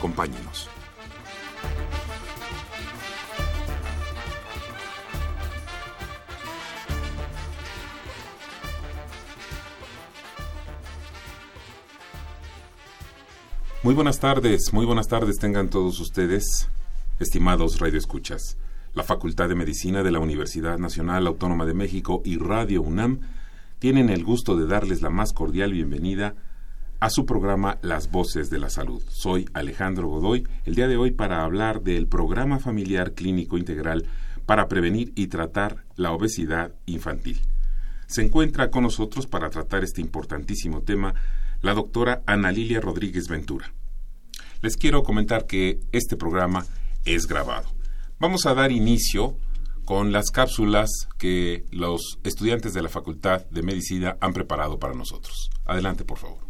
Acompáñenos. Muy buenas tardes, muy buenas tardes tengan todos ustedes, estimados radioescuchas. La Facultad de Medicina de la Universidad Nacional Autónoma de México y Radio UNAM tienen el gusto de darles la más cordial bienvenida a su programa Las Voces de la Salud. Soy Alejandro Godoy, el día de hoy para hablar del programa familiar clínico integral para prevenir y tratar la obesidad infantil. Se encuentra con nosotros para tratar este importantísimo tema la doctora Ana Lilia Rodríguez Ventura. Les quiero comentar que este programa es grabado. Vamos a dar inicio con las cápsulas que los estudiantes de la Facultad de Medicina han preparado para nosotros. Adelante, por favor.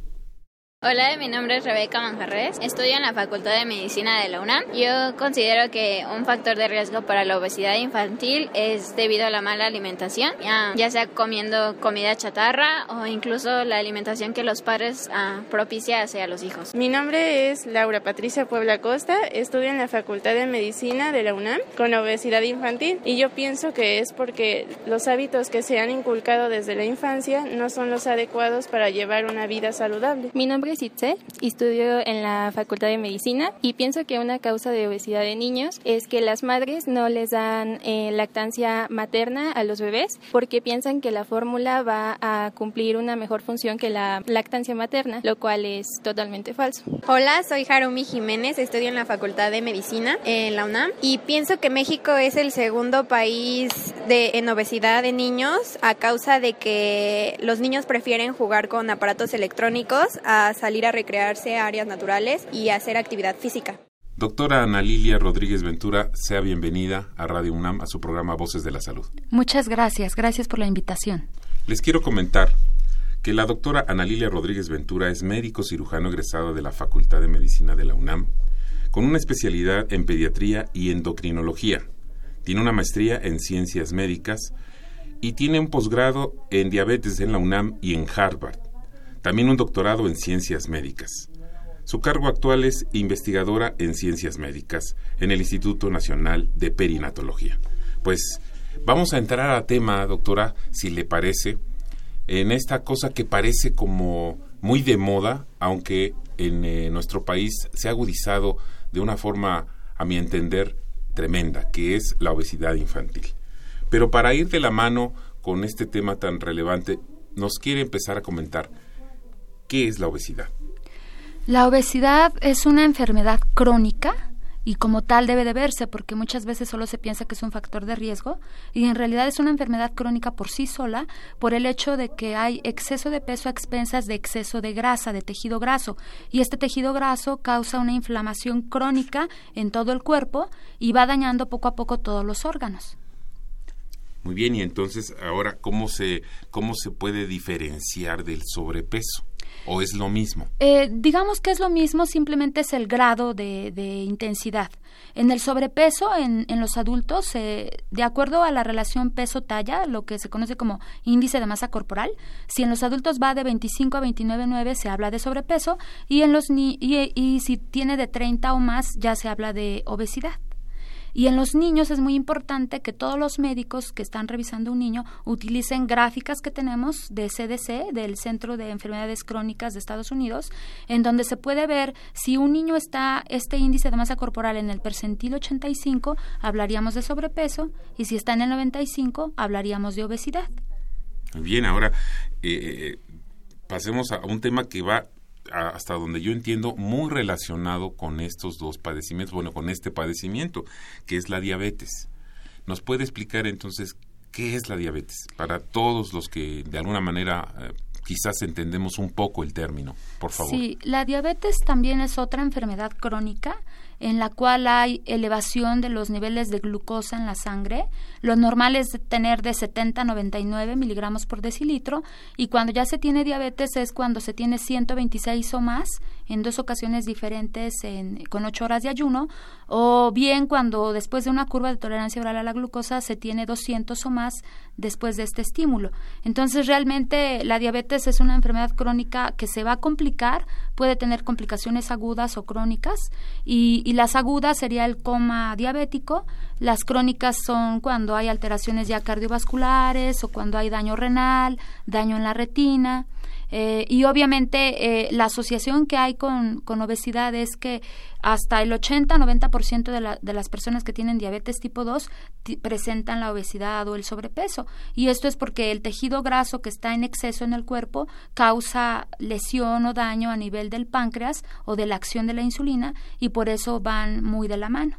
Hola, mi nombre es Rebeca Manjarres. Estudio en la Facultad de Medicina de la UNAM. Yo considero que un factor de riesgo para la obesidad infantil es debido a la mala alimentación, ya, sea comiendo comida chatarra o incluso la alimentación que los padres uh, propicia hacia los hijos. Mi nombre es Laura Patricia Puebla Costa. Estudio en la Facultad de Medicina de la UNAM con obesidad infantil y yo pienso que es porque los hábitos que se han inculcado desde la infancia no son los adecuados para llevar una vida saludable. Mi nombre es Itzel, estudio en la Facultad de Medicina y pienso que una causa de obesidad de niños es que las madres no les dan eh, lactancia materna a los bebés porque piensan que la fórmula va a cumplir una mejor función que la lactancia materna, lo cual es totalmente falso. Hola, soy Harumi Jiménez, estudio en la Facultad de Medicina en la UNAM y pienso que México es el segundo país de, en obesidad de niños a causa de que los niños prefieren jugar con aparatos electrónicos a salir a recrearse a áreas naturales y hacer actividad física. Doctora Ana Lilia Rodríguez Ventura, sea bienvenida a Radio UNAM a su programa Voces de la Salud. Muchas gracias, gracias por la invitación. Les quiero comentar que la doctora Ana Lilia Rodríguez Ventura es médico cirujano egresado de la Facultad de Medicina de la UNAM, con una especialidad en pediatría y endocrinología. Tiene una maestría en ciencias médicas y tiene un posgrado en diabetes en la UNAM y en Harvard también un doctorado en ciencias médicas. Su cargo actual es investigadora en ciencias médicas en el Instituto Nacional de Perinatología. Pues vamos a entrar a tema, doctora, si le parece, en esta cosa que parece como muy de moda, aunque en eh, nuestro país se ha agudizado de una forma, a mi entender, tremenda, que es la obesidad infantil. Pero para ir de la mano con este tema tan relevante, nos quiere empezar a comentar ¿Qué es la obesidad? La obesidad es una enfermedad crónica y como tal debe de verse porque muchas veces solo se piensa que es un factor de riesgo y en realidad es una enfermedad crónica por sí sola por el hecho de que hay exceso de peso a expensas de exceso de grasa, de tejido graso y este tejido graso causa una inflamación crónica en todo el cuerpo y va dañando poco a poco todos los órganos. Muy bien, y entonces ahora cómo se cómo se puede diferenciar del sobrepeso? ¿O es lo mismo? Eh, digamos que es lo mismo, simplemente es el grado de, intensidad. En el sobrepeso, en, en los adultos, eh, de acuerdo a la relación peso-talla, lo que se conoce como índice de masa corporal, si en los adultos va de 25 a 29,9 se habla de sobrepeso y, en los ni y, y si tiene de 30 o más ya se habla de obesidad. Y en los niños es muy importante que todos los médicos que están revisando un niño utilicen gráficas que tenemos de CDC, del Centro de Enfermedades Crónicas de Estados Unidos, en donde se puede ver si un niño está este índice de masa corporal en el percentil 85, hablaríamos de sobrepeso, y si está en el 95, hablaríamos de obesidad. Bien, ahora eh, eh, pasemos a un tema que va hasta donde yo entiendo, muy relacionado con estos dos padecimientos, bueno, con este padecimiento, que es la diabetes. ¿Nos puede explicar entonces qué es la diabetes para todos los que de alguna manera eh, quizás entendemos un poco el término. Por favor. Sí, la diabetes también es otra enfermedad crónica en la cual hay elevación de los niveles de glucosa en la sangre. Lo normal es tener de 70 a 99 miligramos por decilitro y cuando ya se tiene diabetes es cuando se tiene 126 o más en dos ocasiones diferentes en, con ocho horas de ayuno o bien cuando después de una curva de tolerancia oral a la glucosa se tiene 200 o más después de este estímulo. Entonces realmente la diabetes es una enfermedad crónica que se va a complicar, puede tener complicaciones agudas o crónicas y, y las agudas sería el coma diabético, las crónicas son cuando hay alteraciones ya cardiovasculares o cuando hay daño renal, daño en la retina. Eh, y obviamente eh, la asociación que hay con, con, obesidad es que hasta el 80-90% de, la, de las personas que tienen diabetes tipo 2 presentan la obesidad o el sobrepeso. Y esto es porque el tejido graso que está en exceso en el cuerpo causa lesión o daño a nivel del páncreas o de la acción de la insulina y por eso van muy de la mano.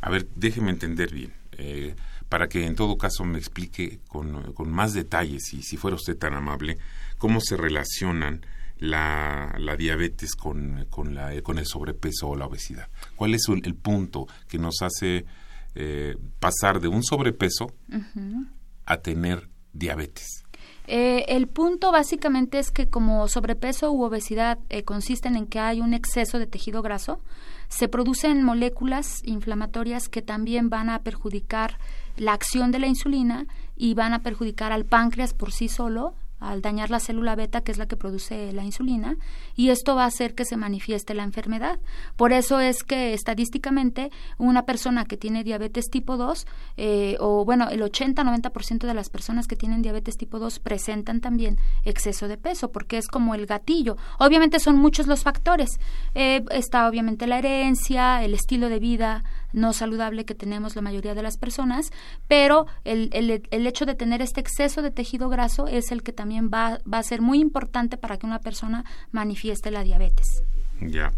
A ver, déjeme entender bien. Eh, para que en todo caso me explique con, con más detalles, y si fuera usted tan amable, cómo se relacionan la, la diabetes con, con, la, con el sobrepeso o la obesidad. ¿Cuál es el, punto que nos hace eh, pasar de un sobrepeso a tener diabetes? Eh, el punto básicamente es que como sobrepeso u obesidad eh, consisten en que hay un exceso de tejido graso, se producen moléculas inflamatorias que también van a perjudicar la acción de la insulina y van a perjudicar al páncreas por sí solo al dañar la célula beta, que es la que produce la insulina, y esto va a hacer que se manifieste la enfermedad. Por eso es que estadísticamente una persona que tiene diabetes tipo 2, eh, o bueno, el 80-90% de las personas que tienen diabetes tipo 2 presentan también exceso de peso, porque es como el gatillo. Obviamente son muchos los factores. Eh, está obviamente la herencia, el estilo de vida, no saludable que tenemos la mayoría de las personas, pero el, el, el, hecho de tener este exceso de tejido graso es el que también va, va a ser muy importante para que una persona manifieste la diabetes. Ya.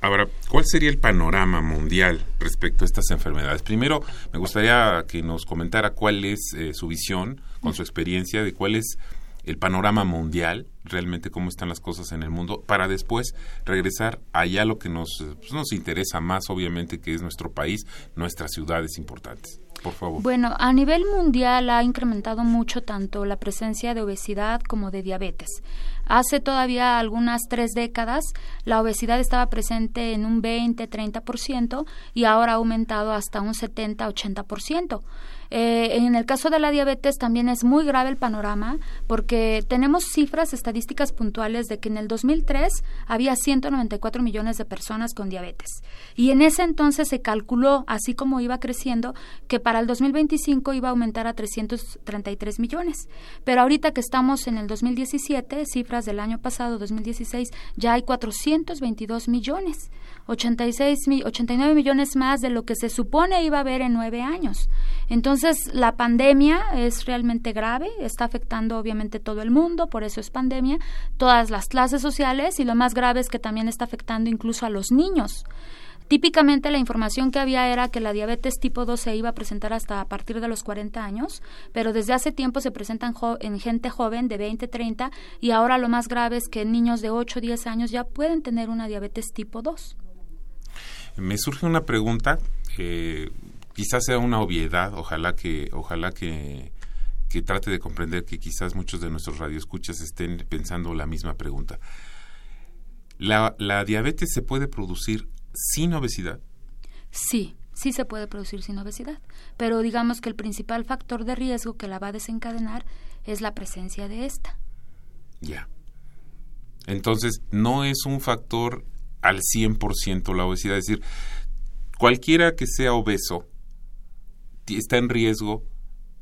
Ahora, ¿cuál sería el panorama mundial respecto a estas enfermedades? Primero, me gustaría que nos comentara cuál es eh, su visión, con su experiencia, de cuál es el panorama mundial, realmente cómo están las cosas en el mundo, para después regresar allá lo que nos, pues, nos interesa más, obviamente, que es nuestro país, nuestras ciudades importantes. Por favor. Bueno, a nivel mundial ha incrementado mucho tanto la presencia de obesidad como de diabetes. Hace todavía algunas tres décadas la obesidad estaba presente en un 20-30% y ahora ha aumentado hasta un 70-80%. Eh, en el caso de la diabetes también es muy grave el panorama porque tenemos cifras estadísticas puntuales de que en el 2003 había 194 millones de personas con diabetes y en ese entonces se calculó, así como iba creciendo, que para el 2025 iba a aumentar a 333 millones. Pero ahorita que estamos en el 2017, cifras del año pasado, 2016, ya hay 422 millones. 86, 89 millones más de lo que se supone iba a haber en nueve años. Entonces, la pandemia es realmente grave, está afectando obviamente todo el mundo, por eso es pandemia, todas las clases sociales y lo más grave es que también está afectando incluso a los niños. Típicamente la información que había era que la diabetes tipo 2 se iba a presentar hasta a partir de los 40 años, pero desde hace tiempo se presentan en gente joven de 20, 30 y ahora lo más grave es que niños de 8, 10 años ya pueden tener una diabetes tipo 2. Me surge una pregunta, eh, quizás sea una obviedad, ojalá que, ojalá que, que trate de comprender que quizás muchos de nuestros radioescuchas estén pensando la misma pregunta. ¿La, ¿La diabetes se puede producir sin obesidad? Sí, sí se puede producir sin obesidad, pero digamos que el principal factor de riesgo que la va a desencadenar es la presencia de esta. Ya. Entonces, no es un factor al 100% la obesidad. Es decir, cualquiera que sea obeso está en riesgo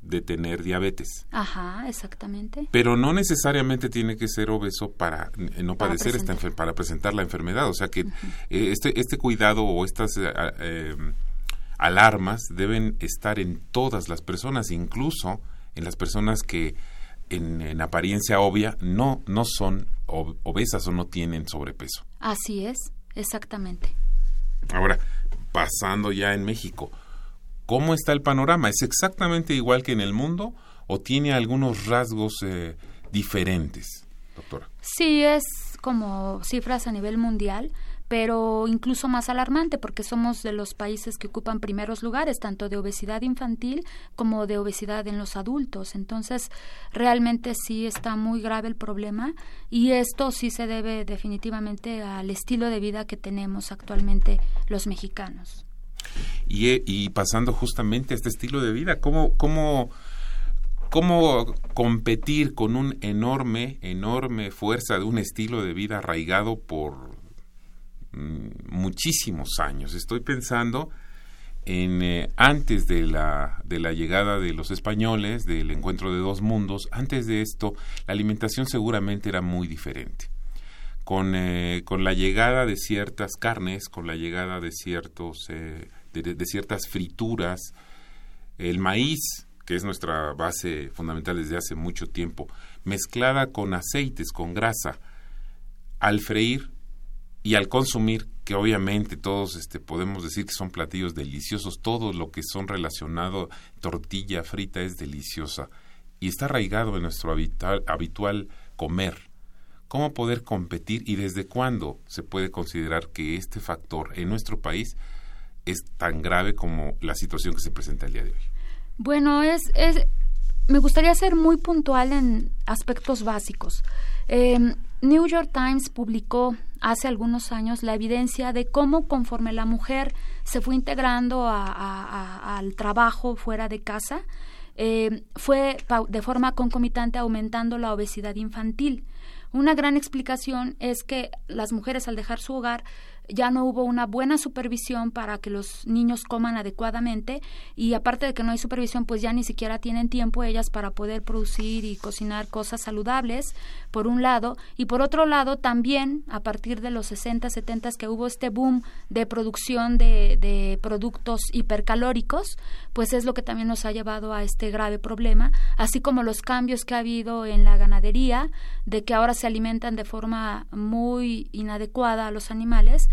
de tener diabetes. Ajá, exactamente. Pero no necesariamente tiene que ser obeso para eh, no padecer esta para presentar la enfermedad. O sea que eh, este, este cuidado o estas eh, alarmas deben estar en todas las personas, incluso en las personas que en, apariencia obvia no, no son obesas o no tienen sobrepeso. Así es, exactamente. Ahora, pasando ya en México, ¿cómo está el panorama? ¿Es exactamente igual que en el mundo o tiene algunos rasgos eh, diferentes, doctora. Sí, es como cifras a nivel mundial pero incluso más alarmante porque somos de los países que ocupan primeros lugares tanto de obesidad infantil como de obesidad en los adultos. Entonces, realmente sí está muy grave el problema y esto sí se debe definitivamente al estilo de vida que tenemos actualmente los mexicanos. Y, eh, y pasando justamente a este estilo de vida, ¿cómo, cómo, cómo competir con un enorme, enorme fuerza de un estilo de vida arraigado por muchísimos años. Estoy pensando en eh, antes de la, de la llegada de los españoles, del encuentro de dos mundos, antes de esto, la alimentación seguramente era muy diferente. Con, eh, con la llegada de ciertas carnes, con la llegada de, ciertos, eh, de ciertas frituras, el maíz, que es nuestra base fundamental desde hace mucho tiempo, mezclada con aceites, con grasa, al freír y al consumir, que obviamente todos este, podemos decir que son platillos deliciosos, todo lo que son relacionado tortilla frita es deliciosa y está arraigado en nuestro habitual, habitual comer. ¿Cómo poder competir y desde cuándo se puede considerar que este factor en nuestro país es tan grave como la situación que se presenta el día de hoy? Bueno, es, es me gustaría ser muy puntual en aspectos básicos. Eh, New York Times publicó hace algunos años la evidencia de cómo conforme la mujer se fue integrando al trabajo fuera de casa, eh, fue de forma concomitante aumentando la obesidad infantil. Una gran explicación es que las mujeres al dejar su hogar ya no hubo una buena supervisión para que los niños coman adecuadamente y aparte de que no hay supervisión, pues ya ni siquiera tienen tiempo ellas para poder producir y cocinar cosas saludables, por un lado, y por otro lado también a partir de los 60, 70 que hubo este boom de producción de, de productos hipercalóricos, pues es lo que también nos ha llevado a este grave problema, así como los cambios que ha habido en la ganadería, de que ahora se alimentan de forma muy inadecuada a los animales,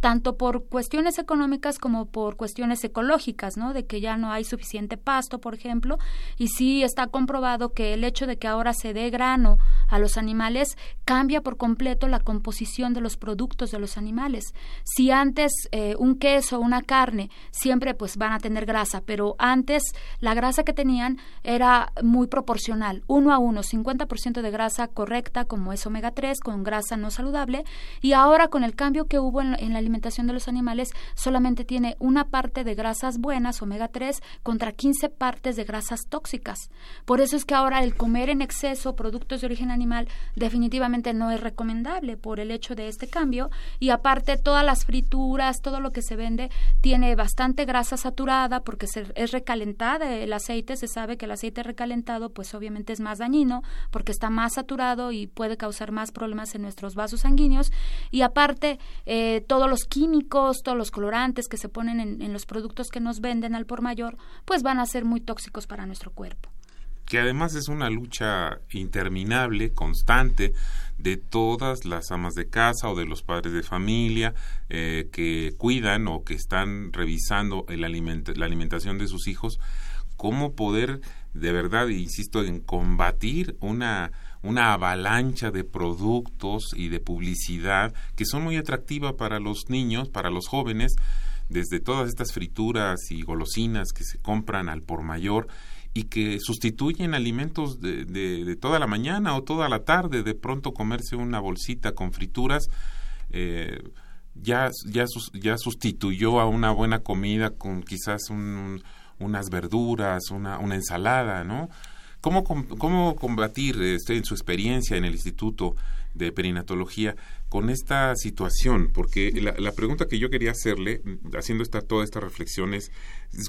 tanto por cuestiones económicas como por cuestiones ecológicas, ¿no? De que ya no hay suficiente pasto, por ejemplo, y sí está comprobado que el hecho de que ahora se dé grano a los animales cambia por completo la composición de los productos de los animales. Si antes eh, un queso, una carne, siempre pues van a tener grasa, pero antes la grasa que tenían era muy proporcional, uno a uno, 50% de grasa correcta como es omega 3 con grasa no saludable, y ahora con el cambio que hubo en, en la alimentación de los animales solamente tiene una parte de grasas buenas, omega 3, contra 15 partes de grasas tóxicas. Por eso es que ahora el comer en exceso productos de origen animal definitivamente no es recomendable por el hecho de este cambio y aparte todas las frituras, todo lo que se vende tiene bastante grasa saturada porque es recalentada el aceite, se sabe que el aceite recalentado pues obviamente es más dañino porque está más saturado y puede causar más problemas en nuestros vasos sanguíneos y aparte eh, todos los químicos, todos los colorantes que se ponen en, los productos que nos venden al por mayor, pues van a ser muy tóxicos para nuestro cuerpo. Que además es una lucha interminable, constante, de todas las amas de casa o de los padres de familia eh, que cuidan o que están revisando el la alimentación de sus hijos, cómo poder de verdad, insisto, en combatir una una avalancha de productos y de publicidad que son muy atractiva para los niños, para los jóvenes, desde todas estas frituras y golosinas que se compran al por mayor y que sustituyen alimentos de, de, toda la mañana o toda la tarde, de pronto comerse una bolsita con frituras, eh, ya, ya, ya sustituyó a una buena comida con quizás unas verduras, una, una ensalada, ¿no? ¿Cómo, cómo combatir este, en su experiencia en el Instituto de Perinatología con esta situación? Porque la, pregunta que yo quería hacerle, haciendo esta, toda esta reflexión, es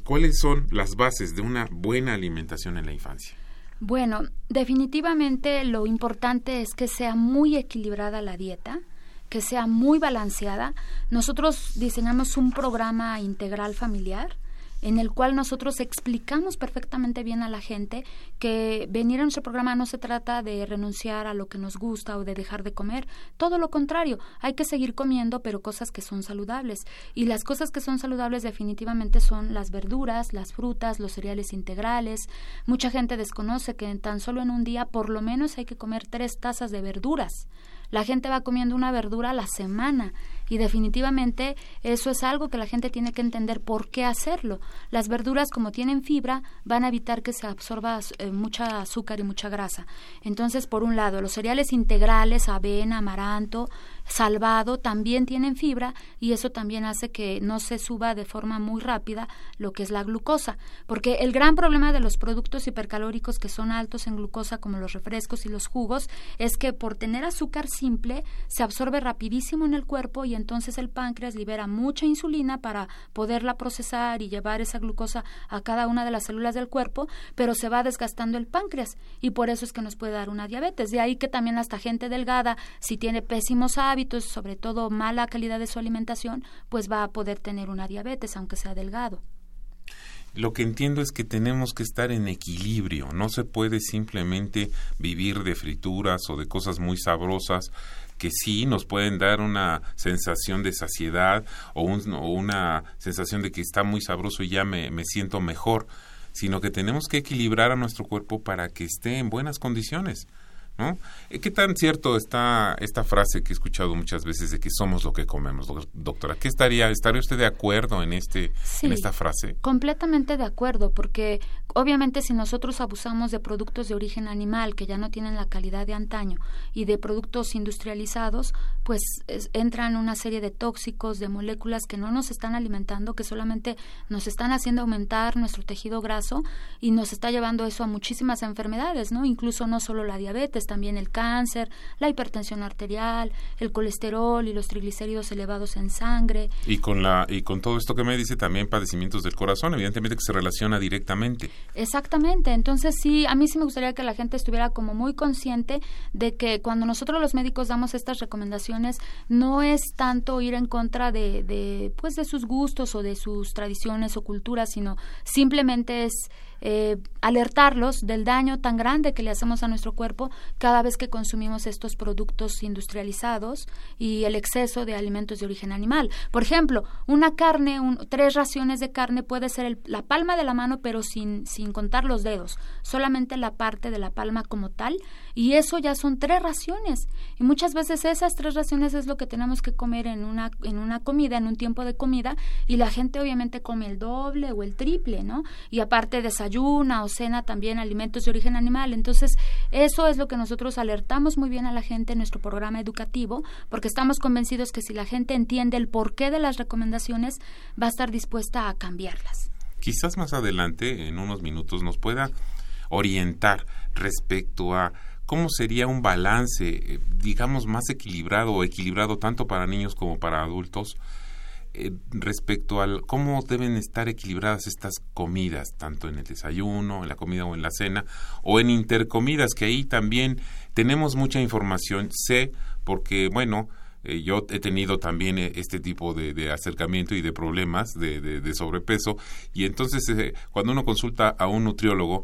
¿cuáles son las bases de una buena alimentación en la infancia? Bueno, definitivamente lo importante es que sea muy equilibrada la dieta, que sea muy balanceada. Nosotros diseñamos un programa integral familiar en el cual nosotros explicamos perfectamente bien a la gente que venir a nuestro programa no se trata de renunciar a lo que nos gusta o de dejar de comer, todo lo contrario, hay que seguir comiendo pero cosas que son saludables y las cosas que son saludables definitivamente son las verduras, las frutas, los cereales integrales. Mucha gente desconoce que tan solo en un día por lo menos hay que comer tres tazas de verduras. La gente va comiendo una verdura a la semana y definitivamente eso es algo que la gente tiene que entender por qué hacerlo. Las verduras como tienen fibra van a evitar que se absorba eh, mucha azúcar y mucha grasa. Entonces, por un lado, los cereales integrales, avena, amaranto, salvado también tienen fibra y eso también hace que no se suba de forma muy rápida lo que es la glucosa, porque el gran problema de los productos hipercalóricos que son altos en glucosa como los refrescos y los jugos es que por tener azúcar simple se absorbe rapidísimo en el cuerpo y entonces el páncreas libera mucha insulina para poderla procesar y llevar esa glucosa a cada una de las células del cuerpo, pero se va desgastando el páncreas y por eso es que nos puede dar una diabetes. De ahí que también hasta gente delgada, si tiene pésimos hábitos, sobre todo mala calidad de su alimentación, pues va a poder tener una diabetes, aunque sea delgado. Lo que entiendo es que tenemos que estar en equilibrio, no se puede simplemente vivir de frituras o de cosas muy sabrosas que sí nos pueden dar una sensación de saciedad o, una sensación de que está muy sabroso y ya me siento mejor, sino que tenemos que equilibrar a nuestro cuerpo para que esté en buenas condiciones. ¿No? Eh, ¿Qué tan cierto está esta frase que he escuchado muchas veces de que somos lo que comemos, doctora? ¿Qué estaría, estaría usted de acuerdo en este, en esta frase? Completamente de acuerdo, porque obviamente si nosotros abusamos de productos de origen animal que ya no tienen la calidad de antaño y de productos industrializados, pues entran una serie de tóxicos, de moléculas que no nos están alimentando, que solamente nos están haciendo aumentar nuestro tejido graso y nos está llevando eso a muchísimas enfermedades, ¿no? Incluso no solo la diabetes, también el cáncer, la hipertensión arterial, el colesterol y los triglicéridos elevados en sangre. Y con la y con todo esto que me dice también padecimientos del corazón, evidentemente que se relaciona directamente. Exactamente, entonces sí, a mí sí me gustaría que la gente estuviera como muy consciente de que cuando nosotros los médicos damos estas recomendaciones no es tanto ir en contra de, de pues de sus gustos o de sus tradiciones o culturas, sino simplemente es eh, alertarlos del daño tan grande que le hacemos a nuestro cuerpo cada vez que consumimos estos productos industrializados y el exceso de alimentos de origen animal. Por ejemplo, una carne, tres raciones de carne puede ser la palma de la mano, pero sin, sin contar los dedos, solamente la parte de la palma como tal, y eso ya son tres raciones. Y muchas veces esas tres raciones es lo que tenemos que comer en una, en una comida, en un tiempo de comida, y la gente obviamente come el doble o el triple, ¿no? Y aparte de ayuna o cena también alimentos de origen animal. Entonces, eso es lo que nosotros alertamos muy bien a la gente en nuestro programa educativo, porque estamos convencidos que si la gente entiende el porqué de las recomendaciones, va a estar dispuesta a cambiarlas. Quizás más adelante, en unos minutos, nos pueda orientar respecto a cómo sería un balance, eh, digamos, más equilibrado o equilibrado tanto para niños como para adultos eh, respecto al cómo deben estar equilibradas estas comidas, tanto en el desayuno, en la comida o en la cena, o en intercomidas, que ahí también tenemos mucha información. Sé, porque, bueno, eh, yo he tenido también este tipo de, acercamiento y de problemas de, sobrepeso, y entonces cuando uno consulta a un nutriólogo,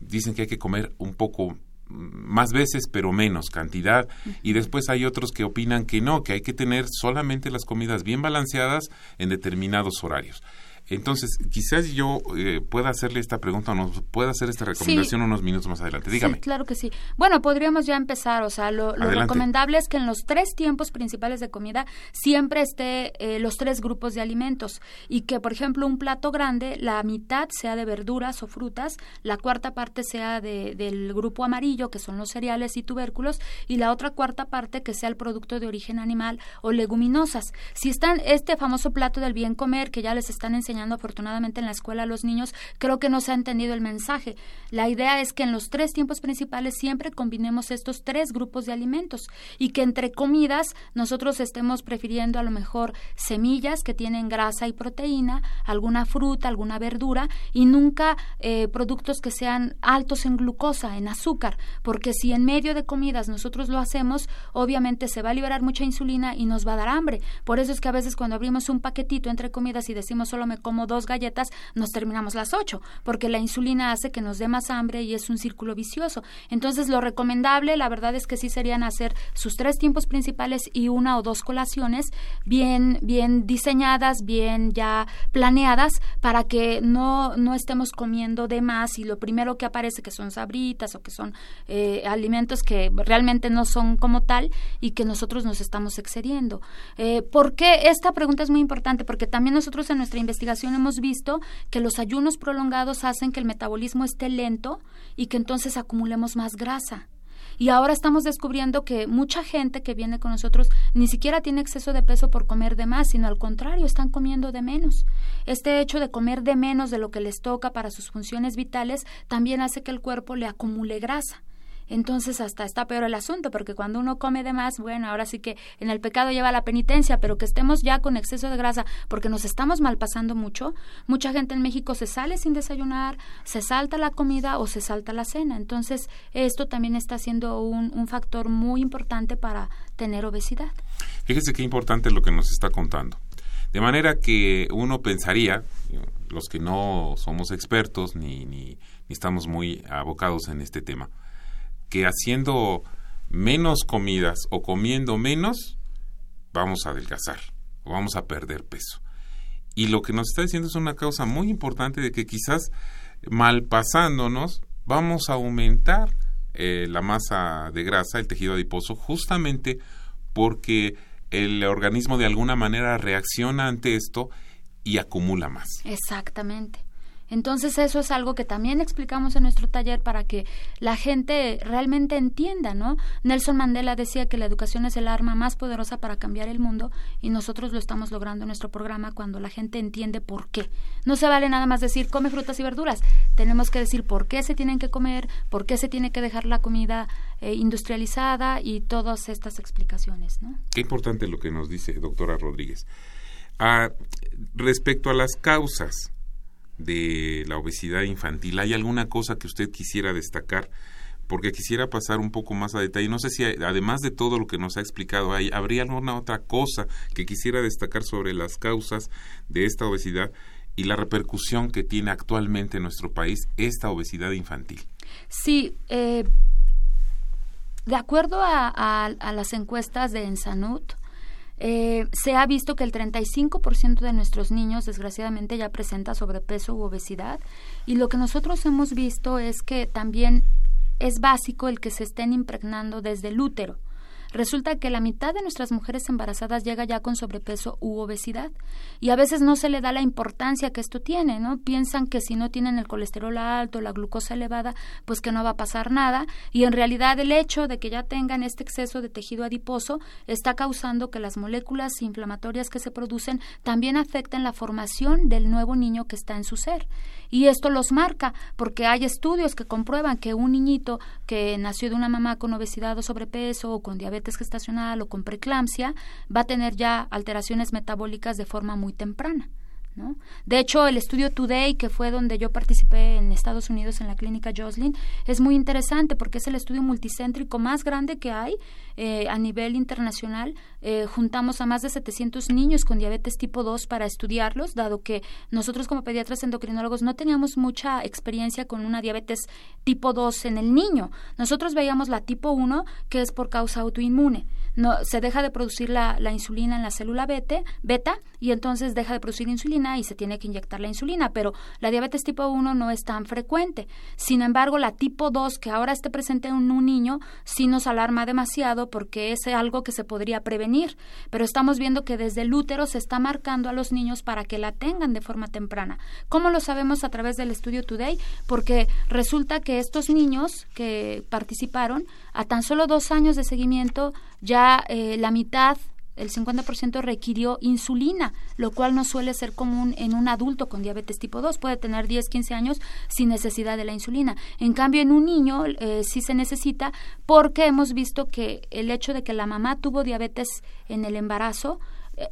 dicen que hay que comer un poco más veces pero menos cantidad y después hay otros que opinan que no, que hay que tener solamente las comidas bien balanceadas en determinados horarios. Entonces, quizás yo eh, pueda hacerle esta pregunta o nos pueda hacer esta recomendación unos minutos más adelante. Dígame. Sí, claro que sí. Bueno, podríamos ya empezar. O sea, lo, recomendable es que en los tres tiempos principales de comida siempre esté eh, los tres grupos de alimentos y que, por ejemplo, un plato grande, la mitad sea de verduras o frutas, la cuarta parte sea de, del grupo amarillo, que son los cereales y tubérculos, y la otra cuarta parte que sea el producto de origen animal o leguminosas. Si están este famoso plato del bien comer que ya les están enseñando afortunadamente en la escuela a los niños, creo que no se ha entendido el mensaje. La idea es que en los tres tiempos principales siempre combinemos estos tres grupos de alimentos y que entre comidas nosotros estemos prefiriendo a lo mejor semillas que tienen grasa y proteína, alguna fruta, alguna verdura y nunca eh, productos que sean altos en glucosa, en azúcar, porque si en medio de comidas nosotros lo hacemos, obviamente se va a liberar mucha insulina y nos va a dar hambre. Por eso es que a veces cuando abrimos un paquetito entre comidas y decimos solo me como dos galletas, nos terminamos las ocho, porque la insulina hace que nos dé más hambre y es un círculo vicioso. Entonces, lo recomendable, la verdad es que sí serían hacer sus tres tiempos principales y una o dos colaciones bien, bien diseñadas, bien ya planeadas, para que no, no estemos comiendo de más y lo primero que aparece que son sabritas o que son eh, alimentos que realmente no son como tal y que nosotros nos estamos excediendo. Eh, ¿Por qué? Esta pregunta es muy importante porque también nosotros en nuestra investigación hemos visto que los ayunos prolongados hacen que el metabolismo esté lento y que entonces acumulemos más grasa. Y ahora estamos descubriendo que mucha gente que viene con nosotros ni siquiera tiene exceso de peso por comer de más, sino al contrario, están comiendo de menos. Este hecho de comer de menos de lo que les toca para sus funciones vitales también hace que el cuerpo le acumule grasa entonces hasta está peor el asunto, porque cuando uno come de más, bueno, ahora sí que en el pecado lleva la penitencia, pero que estemos ya con exceso de grasa, porque nos estamos malpasando mucho, mucha gente en México se sale sin desayunar, se salta la comida o se salta la cena. Entonces, esto también está siendo un, factor muy importante para tener obesidad. Fíjese qué importante lo que nos está contando. De manera que uno pensaría, los que no somos expertos ni, ni, ni estamos muy abocados en este tema, que haciendo menos comidas o comiendo menos, vamos a adelgazar o vamos a perder peso. Y lo que nos está diciendo es una causa muy importante de que quizás malpasándonos vamos a aumentar eh, la masa de grasa, el tejido adiposo, justamente porque el organismo de alguna manera reacciona ante esto y acumula más. Exactamente. Entonces eso es algo que también explicamos en nuestro taller para que la gente realmente entienda, ¿no? Nelson Mandela decía que la educación es el arma más poderosa para cambiar el mundo y nosotros lo estamos logrando en nuestro programa cuando la gente entiende por qué. No se vale nada más decir come frutas y verduras, tenemos que decir por qué se tienen que comer, por qué se tiene que dejar la comida eh, industrializada y todas estas explicaciones, ¿no? Qué importante lo que nos dice doctora Rodríguez. Ah, respecto a las causas, de la obesidad infantil. ¿Hay alguna cosa que usted quisiera destacar? Porque quisiera pasar un poco más a detalle. No sé si además de todo lo que nos ha explicado, hay, ¿habría alguna otra cosa que quisiera destacar sobre las causas de esta obesidad y la repercusión que tiene actualmente en nuestro país esta obesidad infantil? Sí, eh, de acuerdo a, a, las encuestas de Ensanud, eh, se ha visto que el 35% de nuestros niños desgraciadamente ya presenta sobrepeso u obesidad y lo que nosotros hemos visto es que también es básico el que se estén impregnando desde el útero. Resulta que la mitad de nuestras mujeres embarazadas llega ya con sobrepeso u obesidad y a veces no se le da la importancia que esto tiene, ¿no? Piensan que si no tienen el colesterol alto, la glucosa elevada, pues que no va a pasar nada y en realidad el hecho de que ya tengan este exceso de tejido adiposo está causando que las moléculas inflamatorias que se producen también afecten la formación del nuevo niño que está en su ser. Y esto los marca porque hay estudios que comprueban que un niñito que nació de una mamá con obesidad o sobrepeso o con diabetes gestacional o con preeclampsia va a tener ya alteraciones metabólicas de forma muy temprana. ¿No? De hecho, el estudio Today, que fue donde yo participé en Estados Unidos en la clínica Joslin, es muy interesante porque es el estudio multicéntrico más grande que hay eh, a nivel internacional. Eh, juntamos a más de 700 niños con diabetes tipo 2 para estudiarlos, dado que nosotros como pediatras endocrinólogos no teníamos mucha experiencia con una diabetes tipo 2 en el niño. Nosotros veíamos la tipo 1, que es por causa autoinmune. No, se deja de producir la, la insulina en la célula beta, beta y entonces deja de producir insulina y se tiene que inyectar la insulina, pero la diabetes tipo 1 no es tan frecuente. Sin embargo, la tipo 2, que ahora esté presente en un niño, sí nos alarma demasiado porque es algo que se podría prevenir, pero estamos viendo que desde el útero se está marcando a los niños para que la tengan de forma temprana. ¿Cómo lo sabemos a través del estudio Today? Porque resulta que estos niños que participaron, a tan solo dos años de seguimiento, ya eh, la mitad el 50% requirió insulina, lo cual no suele ser común en un adulto con diabetes tipo 2. Puede tener 10, 15 años sin necesidad de la insulina. En cambio, en un niño eh, sí se necesita porque hemos visto que el hecho de que la mamá tuvo diabetes en el embarazo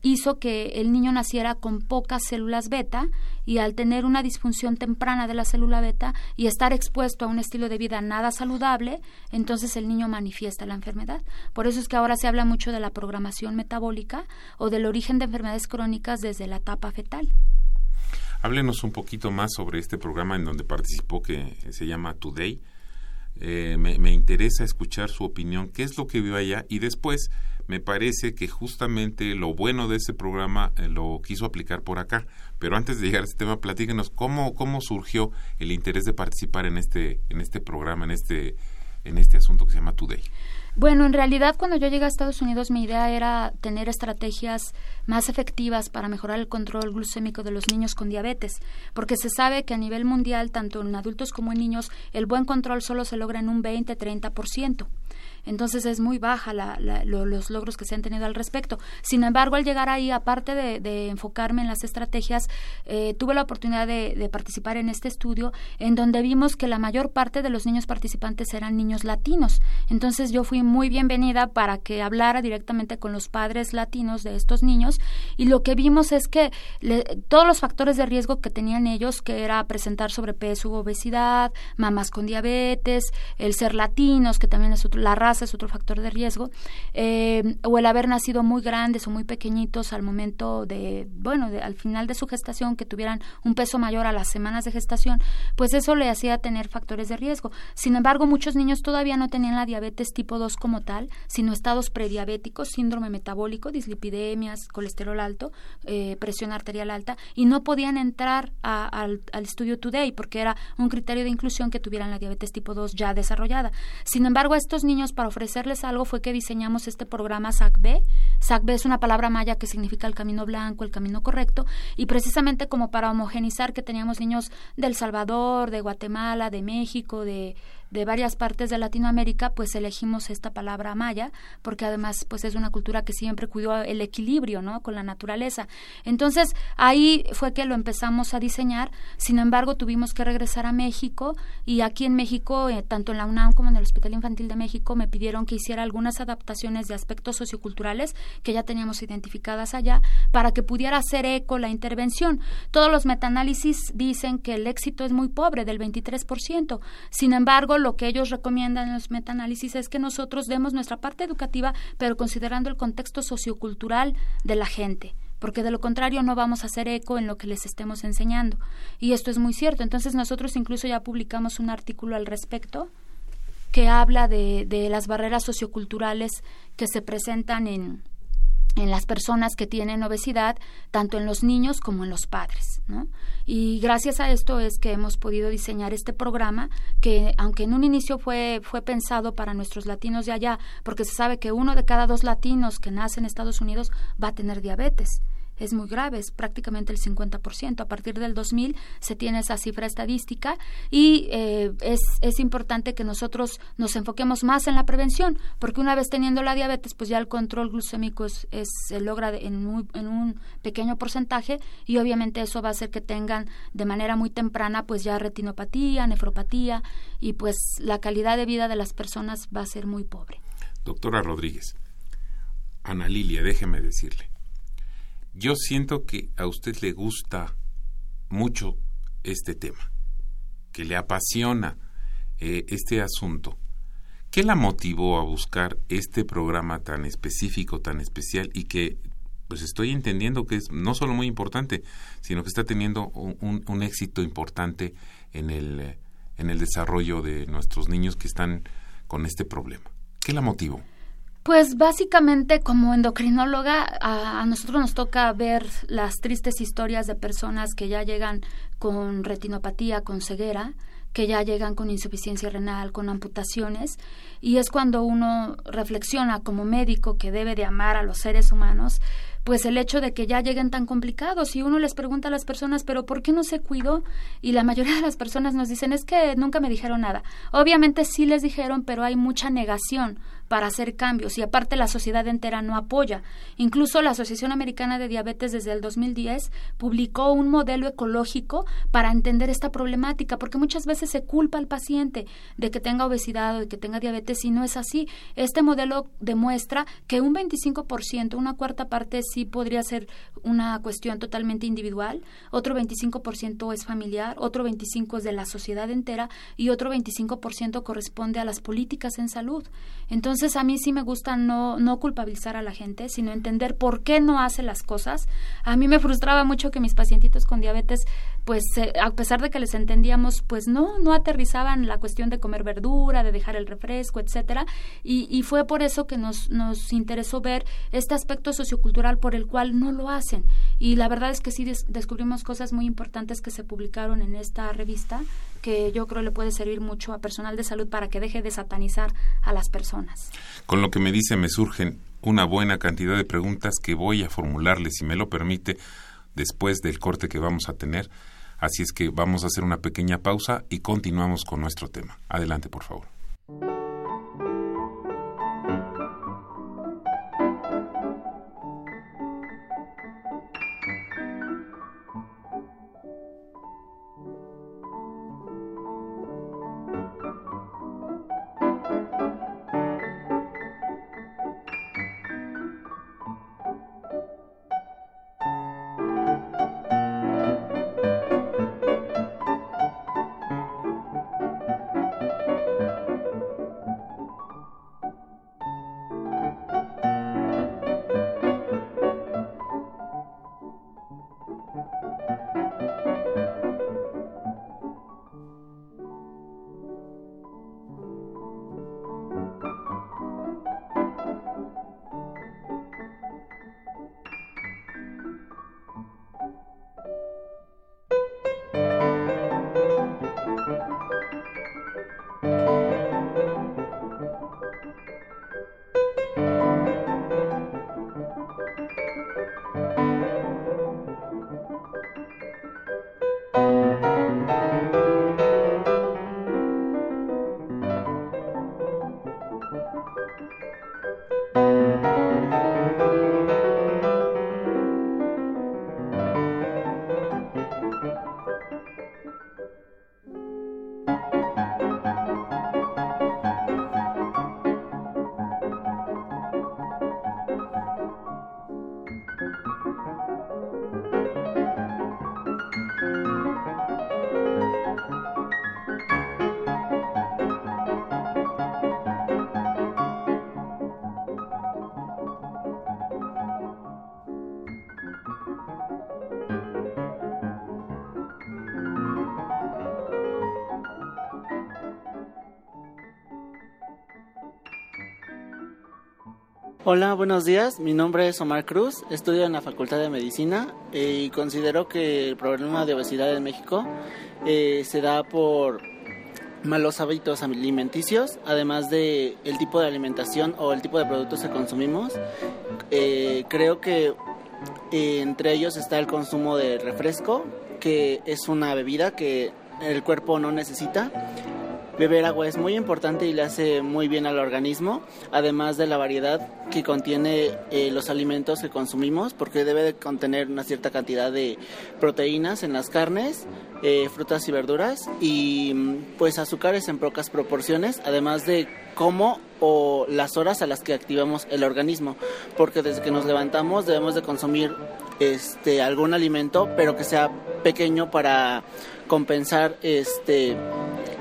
hizo que el niño naciera con pocas células beta y al tener una disfunción temprana de la célula beta y estar expuesto a un estilo de vida nada saludable, entonces el niño manifiesta la enfermedad. Por eso es que ahora se habla mucho de la programación metabólica o del origen de enfermedades crónicas desde la etapa fetal. Háblenos un poquito más sobre este programa en donde participó que se llama Today. Eh, me, me, interesa escuchar su opinión, qué es lo que vio allá y después me parece que justamente lo bueno de ese programa eh, lo quiso aplicar por acá. Pero antes de llegar a este tema, platíquenos cómo, cómo surgió el interés de participar en este, en este programa, en este, en este asunto que se llama Today. Bueno, en realidad cuando yo llegué a Estados Unidos mi idea era tener estrategias más efectivas para mejorar el control glucémico de los niños con diabetes, porque se sabe que a nivel mundial, tanto en adultos como en niños, el buen control solo se logra en un 20-30%. Entonces es muy baja la, los logros que se han tenido al respecto. Sin embargo, al llegar ahí, aparte de, enfocarme en las estrategias, eh, tuve la oportunidad de, participar en este estudio en donde vimos que la mayor parte de los niños participantes eran niños latinos. Entonces yo fui muy bienvenida para que hablara directamente con los padres latinos de estos niños y lo que vimos es que todos los factores de riesgo que tenían ellos, que era presentar sobrepeso u obesidad, mamás con diabetes, el ser latinos, que también es la raza, es otro factor de riesgo, eh, o el haber nacido muy grandes o muy pequeñitos al momento de, bueno, al final de su gestación, que tuvieran un peso mayor a las semanas de gestación, pues eso le hacía tener factores de riesgo. Sin embargo, muchos niños todavía no tenían la diabetes tipo 2 como tal, sino estados prediabéticos, síndrome metabólico, dislipidemias, colesterol alto, eh, presión arterial alta, y no podían entrar al, estudio Today porque era un criterio de inclusión que tuvieran la diabetes tipo 2 ya desarrollada. Sin embargo, estos niños para ofrecerles algo fue que diseñamos este programa SACB. SACB es una palabra maya que significa el camino blanco, el camino correcto, y precisamente como para homogenizar que teníamos niños del Salvador, de Guatemala, de México, de de varias partes de Latinoamérica, pues elegimos esta palabra maya, porque además pues es una cultura que siempre cuidó el equilibrio, ¿no? con la naturaleza. Entonces, ahí fue que lo empezamos a diseñar. Sin embargo, tuvimos que regresar a México y aquí en México, eh, tanto en la UNAM como en el Hospital Infantil de México, me pidieron que hiciera algunas adaptaciones de aspectos socioculturales que ya teníamos identificadas allá para que pudiera hacer eco la intervención. Todos los metaanálisis dicen que el éxito es muy pobre, del 23%. Sin embargo, lo que ellos recomiendan en los metaanálisis es que nosotros demos nuestra parte educativa, pero considerando el contexto sociocultural de la gente porque de lo contrario no vamos a hacer eco en lo que les estemos enseñando. Y esto es muy cierto. Entonces nosotros incluso ya publicamos un artículo al respecto que habla de, de las barreras socioculturales que se presentan en, en las personas que tienen obesidad, tanto en los niños como en los padres. ¿no? Y gracias a esto es que hemos podido diseñar este programa que, aunque en un inicio fue, fue pensado para nuestros latinos de allá, porque se sabe que uno de cada dos latinos que nace en Estados Unidos va a tener diabetes es muy grave, es prácticamente el 50%. A partir del 2000 se tiene esa cifra estadística y eh, es, es importante que nosotros nos enfoquemos más en la prevención, porque una vez teniendo la diabetes, pues ya el control glucémico es, se logra en, en un pequeño porcentaje y obviamente eso va a hacer que tengan de manera muy temprana pues ya retinopatía, nefropatía y pues la calidad de vida de las personas va a ser muy pobre. Doctora Rodríguez, Ana Lilia, déjeme decirle, yo siento que a usted le gusta mucho este tema, que le apasiona eh, este asunto. ¿Qué la motivó a buscar este programa tan específico, tan especial y que pues estoy entendiendo que es no solo muy importante, sino que está teniendo un, éxito importante en el, en el desarrollo de nuestros niños que están con este problema? ¿Qué la motivó? Pues básicamente como endocrinóloga a, nosotros nos toca ver las tristes historias de personas que ya llegan con retinopatía, con ceguera, que ya llegan con insuficiencia renal, con amputaciones, y es cuando uno reflexiona como médico que debe de amar a los seres humanos, pues el hecho de que ya lleguen tan complicados y uno les pregunta a las personas, pero ¿por qué no se cuidó? Y la mayoría de las personas nos dicen, es que nunca me dijeron nada. Obviamente sí les dijeron, pero hay mucha negación para hacer cambios y aparte la sociedad entera no apoya. Incluso la Asociación Americana de Diabetes desde el 2010 publicó un modelo ecológico para entender esta problemática, porque muchas veces se culpa al paciente de que tenga obesidad o de que tenga diabetes y no es así. Este modelo demuestra que un 25%, una cuarta parte sí podría ser una cuestión totalmente individual, otro 25% es familiar, otro 25% es de la sociedad entera y otro 25% corresponde a las políticas en salud. Entonces a mí sí me gusta no, no culpabilizar a la gente, sino entender por qué no hace las cosas. A mí me frustraba mucho que mis pacientitos con diabetes pues eh, a pesar de que les entendíamos, pues no, no aterrizaban la cuestión de comer verdura, de dejar el refresco, etcétera, y, y fue por eso que nos, nos interesó ver este aspecto sociocultural por el cual no lo hacen. Y la verdad es que sí descubrimos cosas muy importantes que se publicaron en esta revista que yo creo le puede servir mucho a personal de salud para que deje de satanizar a las personas. Con lo que me dice me surgen una buena cantidad de preguntas que voy a formularle, si me lo permite, después del corte que vamos a tener. Así es que vamos a hacer una pequeña pausa y continuamos con nuestro tema. Adelante, por favor. Hola, buenos días. Mi nombre es Omar Cruz. Estudio en la Facultad de Medicina eh, y considero que el problema de obesidad en México eh, se da por malos hábitos alimenticios, además de el tipo de alimentación o el tipo de productos que consumimos. Eh, creo que entre ellos está el consumo de refresco, que es una bebida que el cuerpo no necesita Beber agua es muy importante y le hace muy bien al organismo, además de la variedad que contiene eh, los alimentos que consumimos, porque debe de contener una cierta cantidad de proteínas en las carnes, eh, frutas y verduras y mm, pues azúcares en pocas proporciones, además de cómo o las horas a las que activamos el organismo, porque desde que nos levantamos debemos de consumir este algún alimento, pero que sea pequeño para compensar este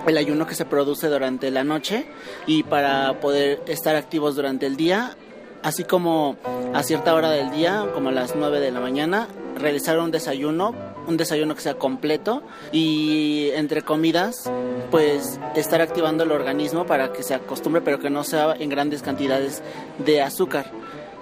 el ayuno que se produce durante la noche y para poder estar activos durante el día, así como a cierta hora del día, como a las 9 de la mañana, realizar un desayuno, un desayuno que sea completo y entre comidas, pues estar activando el organismo para que se acostumbre, pero que no sea en grandes cantidades de azúcar.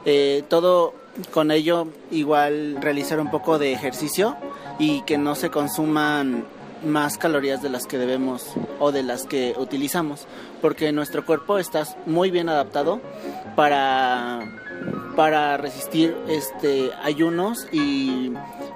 Eh, todo con ello igual realizar un poco de ejercicio y que no se consuman más calorías de las que debemos o de las que utilizamos, porque nuestro cuerpo está muy bien adaptado para, para resistir este ayunos y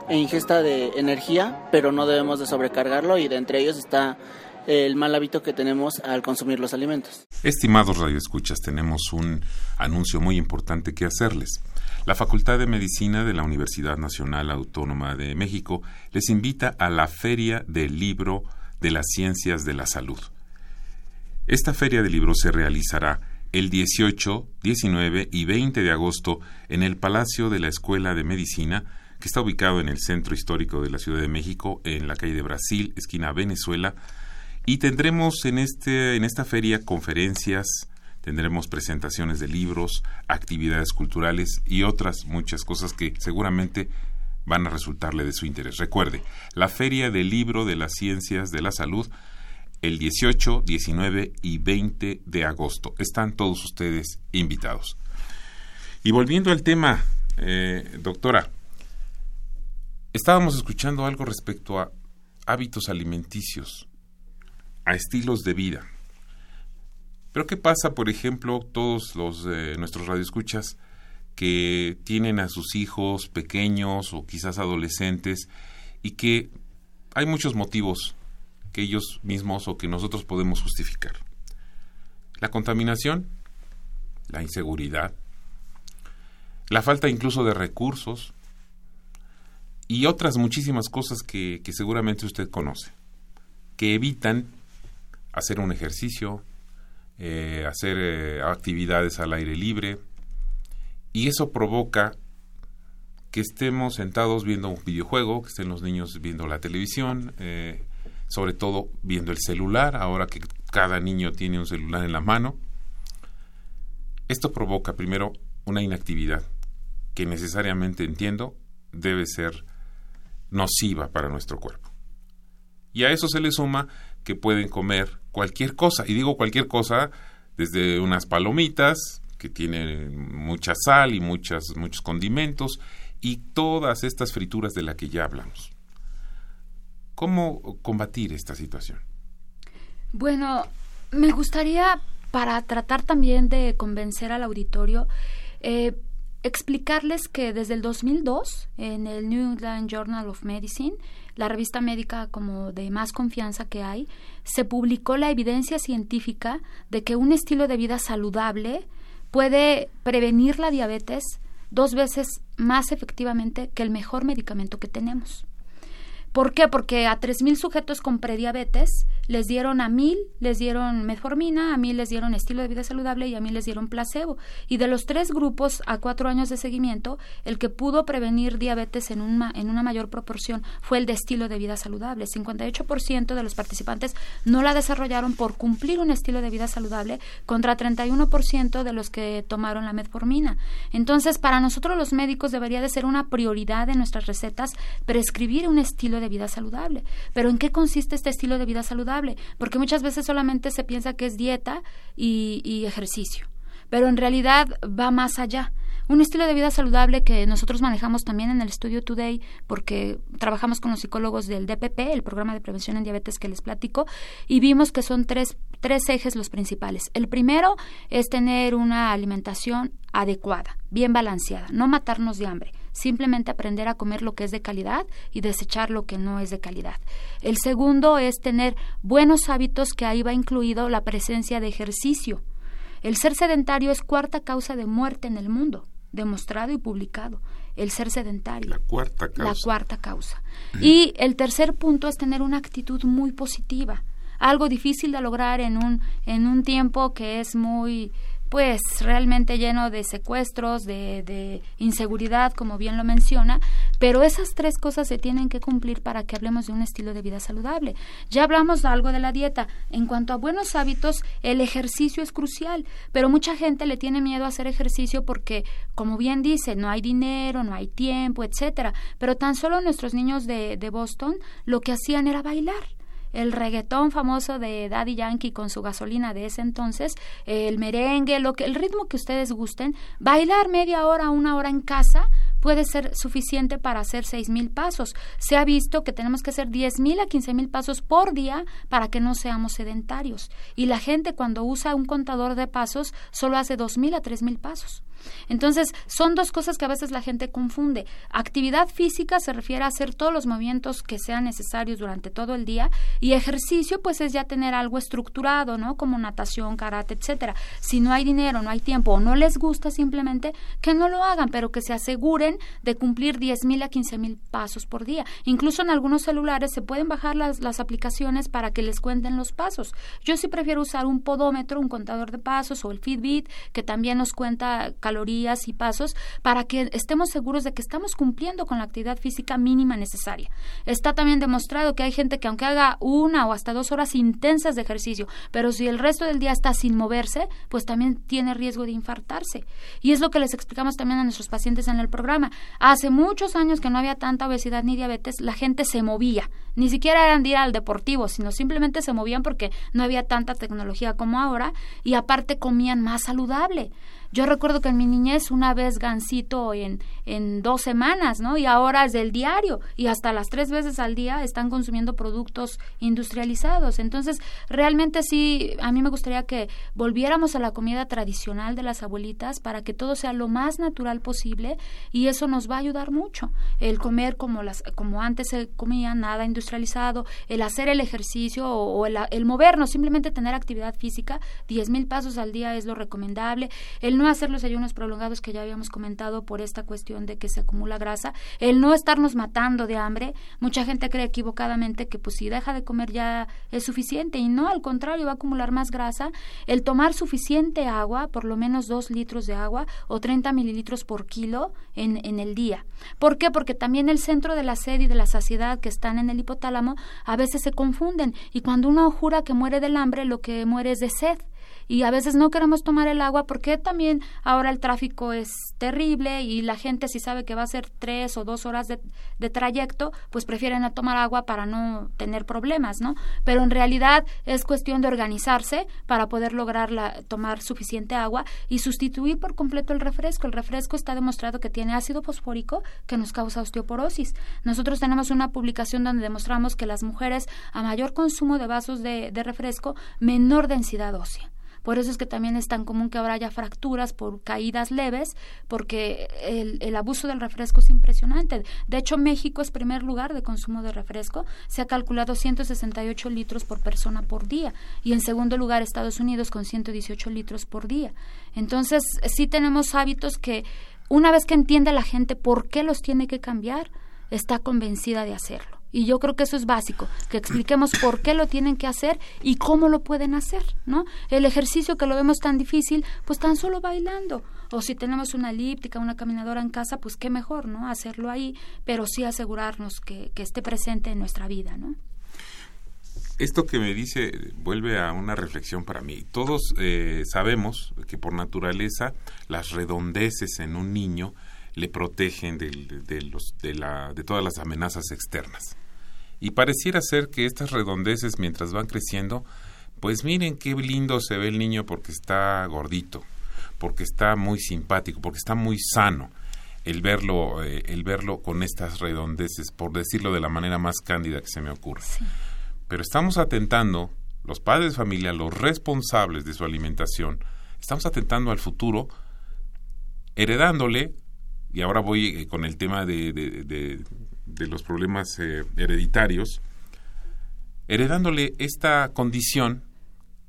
e ingesta de energía, pero no debemos de sobrecargarlo y de entre ellos está el mal hábito que tenemos al consumir los alimentos. Estimados radioescuchas, tenemos un anuncio muy importante que hacerles. La Facultad de Medicina de la Universidad Nacional Autónoma de México les invita a la Feria del Libro de las Ciencias de la Salud. Esta feria de libros se realizará el 18, 19 y 20 de agosto en el Palacio de la Escuela de Medicina, que está ubicado en el centro histórico de la Ciudad de México, en la calle de Brasil, esquina Venezuela, y tendremos en, este, en esta feria conferencias, tendremos presentaciones de libros, actividades culturales y otras muchas cosas que seguramente van a resultarle de su interés. Recuerde, la Feria del Libro de las Ciencias de la Salud el 18, 19 y 20 de agosto. Están todos ustedes invitados. Y volviendo al tema, eh, doctora, estábamos escuchando algo respecto a hábitos alimenticios, a estilos de vida. Pero ¿qué pasa, por ejemplo, todos los eh, nuestros radioescuchas que tienen a sus hijos pequeños o quizás adolescentes y que hay muchos motivos que ellos mismos o que nosotros podemos justificar. La contaminación, la inseguridad, la falta incluso de recursos y otras muchísimas cosas que, seguramente usted conoce, que evitan hacer un ejercicio, eh, hacer eh, actividades al aire libre, y eso provoca que estemos sentados viendo un videojuego, que estén los niños viendo la televisión, eh, sobre todo viendo el celular, ahora que cada niño tiene un celular en la mano. Esto provoca primero una inactividad que necesariamente entiendo debe ser nociva para nuestro cuerpo. Y a eso se le suma que pueden comer cualquier cosa, y digo cualquier cosa desde unas palomitas que tienen mucha sal y muchas, muchos condimentos y todas estas frituras de las que ya hablamos. ¿Cómo combatir esta situación? Bueno, me gustaría, para tratar también de convencer al auditorio, eh, explicarles que desde el 2002, en el New England Journal of Medicine, la revista médica como de más confianza que hay, se publicó la evidencia científica de que un estilo de vida saludable puede prevenir la diabetes dos veces más efectivamente que el mejor medicamento que tenemos. ¿Por qué? Porque a 3.000 sujetos con prediabetes les dieron a 1.000, les dieron metformina, a 1.000 les dieron estilo de vida saludable y a 1.000 les dieron placebo. Y de los tres grupos a cuatro años de seguimiento, el que pudo prevenir diabetes en una, en una mayor proporción fue el de estilo de vida saludable. 58% de los participantes no la desarrollaron por cumplir un estilo de vida saludable contra 31% de los que tomaron la metformina. Entonces, para nosotros los médicos debería de ser una prioridad en nuestras recetas prescribir un estilo de vida saludable. Pero ¿en qué consiste este estilo de vida saludable? Porque muchas veces solamente se piensa que es dieta y, ejercicio, pero en realidad va más allá. Un estilo de vida saludable que nosotros manejamos también en el estudio Today, porque trabajamos con los psicólogos del DPP, el programa de prevención en diabetes que les platico, y vimos que son tres, tres ejes los principales. El primero es tener una alimentación adecuada, bien balanceada, no matarnos de hambre simplemente aprender a comer lo que es de calidad y desechar lo que no es de calidad. El segundo es tener buenos hábitos que ahí va incluido la presencia de ejercicio. El ser sedentario es cuarta causa de muerte en el mundo, demostrado y publicado. El ser sedentario. La cuarta causa. La cuarta causa. Y el tercer punto es tener una actitud muy positiva algo difícil de lograr en un en un tiempo que es muy pues realmente lleno de secuestros, de, de, inseguridad, como bien lo menciona, pero esas tres cosas se tienen que cumplir para que hablemos de un estilo de vida saludable. Ya hablamos algo de la dieta. En cuanto a buenos hábitos, el ejercicio es crucial, pero mucha gente le tiene miedo a hacer ejercicio porque, como bien dice, no hay dinero, no hay tiempo, etcétera. Pero tan solo nuestros niños de, de Boston lo que hacían era bailar el reggaetón famoso de Daddy Yankee con su gasolina de ese entonces, el merengue, lo que, el ritmo que ustedes gusten, bailar media hora, una hora en casa puede ser suficiente para hacer seis mil pasos. Se ha visto que tenemos que hacer diez mil a quince mil pasos por día para que no seamos sedentarios. Y la gente cuando usa un contador de pasos solo hace dos mil a tres mil pasos. Entonces, son dos cosas que a veces la gente confunde. Actividad física se refiere a hacer todos los movimientos que sean necesarios durante todo el día y ejercicio pues es ya tener algo estructurado, ¿no? Como natación, karate, etcétera. Si no hay dinero, no hay tiempo o no les gusta simplemente que no lo hagan, pero que se aseguren de cumplir diez mil a quince mil pasos por día. Incluso en algunos celulares se pueden bajar las, las aplicaciones para que les cuenten los pasos. Yo sí prefiero usar un podómetro, un contador de pasos o el Fitbit que también nos cuenta calorías y pasos para que estemos seguros de que estamos cumpliendo con la actividad física mínima necesaria. Está también demostrado que hay gente que aunque haga una o hasta dos horas intensas de ejercicio, pero si el resto del día está sin moverse, pues también tiene riesgo de infartarse. Y es lo que les explicamos también a nuestros pacientes en el programa. Hace muchos años que no había tanta obesidad ni diabetes, la gente se movía. Ni siquiera eran de ir al deportivo, sino simplemente se movían porque no había tanta tecnología como ahora y aparte comían más saludable. Yo recuerdo que en mi niñez una vez gansito en, en dos semanas, ¿no? Y ahora es del diario y hasta las tres veces al día están consumiendo productos industrializados. Entonces, realmente sí, a mí me gustaría que volviéramos a la comida tradicional de las abuelitas para que todo sea lo más natural posible y eso nos va a ayudar mucho. El comer como, las, como antes se comía, nada industrializado, el hacer el ejercicio o, el, el, movernos, simplemente tener actividad física, diez mil pasos al día es lo recomendable. El no hacer los ayunos prolongados que ya habíamos comentado por esta cuestión de que se acumula grasa, el no estarnos matando de hambre, mucha gente cree equivocadamente que pues si deja de comer ya es suficiente y no, al contrario, va a acumular más grasa, el tomar suficiente agua, por lo menos dos litros de agua o 30 mililitros por kilo en, en el día. ¿Por qué? Porque también el centro de la sed y de la saciedad que están en el hipotálamo a veces se confunden y cuando uno jura que muere del hambre, lo que muere es de sed y a veces no queremos tomar el agua porque también ahora el tráfico es terrible y la gente si sabe que va a ser tres o dos horas de, trayecto, pues prefieren a tomar agua para no tener problemas, ¿no? Pero en realidad es cuestión de organizarse para poder lograr la, tomar suficiente agua y sustituir por completo el refresco. El refresco está demostrado que tiene ácido fosfórico que nos causa osteoporosis. Nosotros tenemos una publicación donde demostramos que las mujeres a mayor consumo de vasos de, de refresco, menor densidad ósea. Por eso es que también es tan común que ahora haya fracturas por caídas leves, porque el, el, abuso del refresco es impresionante. De hecho, México es primer lugar de consumo de refresco. Se ha calculado 168 litros por persona por día. Y en segundo lugar, Estados Unidos con 118 litros por día. Entonces, sí tenemos hábitos que una vez que entiende la gente por qué los tiene que cambiar, está convencida de hacerlo. Y yo creo que eso es básico, que expliquemos por qué lo tienen que hacer y cómo lo pueden hacer, ¿no? El ejercicio que lo vemos tan difícil, pues tan solo bailando. O si tenemos una elíptica, una caminadora en casa, pues qué mejor, ¿no? Hacerlo ahí, pero sí asegurarnos que, que esté presente en nuestra vida, ¿no? Esto que me dice vuelve a una reflexión para mí. Todos eh, sabemos que por naturaleza las redondeces en un niño le protegen de, de, los, de, la, de todas las amenazas externas. Y pareciera ser que estas redondeces mientras van creciendo, pues miren qué lindo se ve el niño porque está gordito, porque está muy simpático, porque está muy sano. El verlo, eh, el verlo con estas redondeces, por decirlo de la manera más cándida que se me ocurre. Sí. Pero estamos atentando, los padres de familia, los responsables de su alimentación, estamos atentando al futuro, heredándole, y ahora voy eh, con el tema de, de, de, de los problemas eh, hereditarios, heredándole esta condición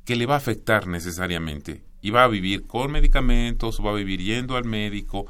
que le va a afectar necesariamente y va a vivir con medicamentos va a vivir yendo al médico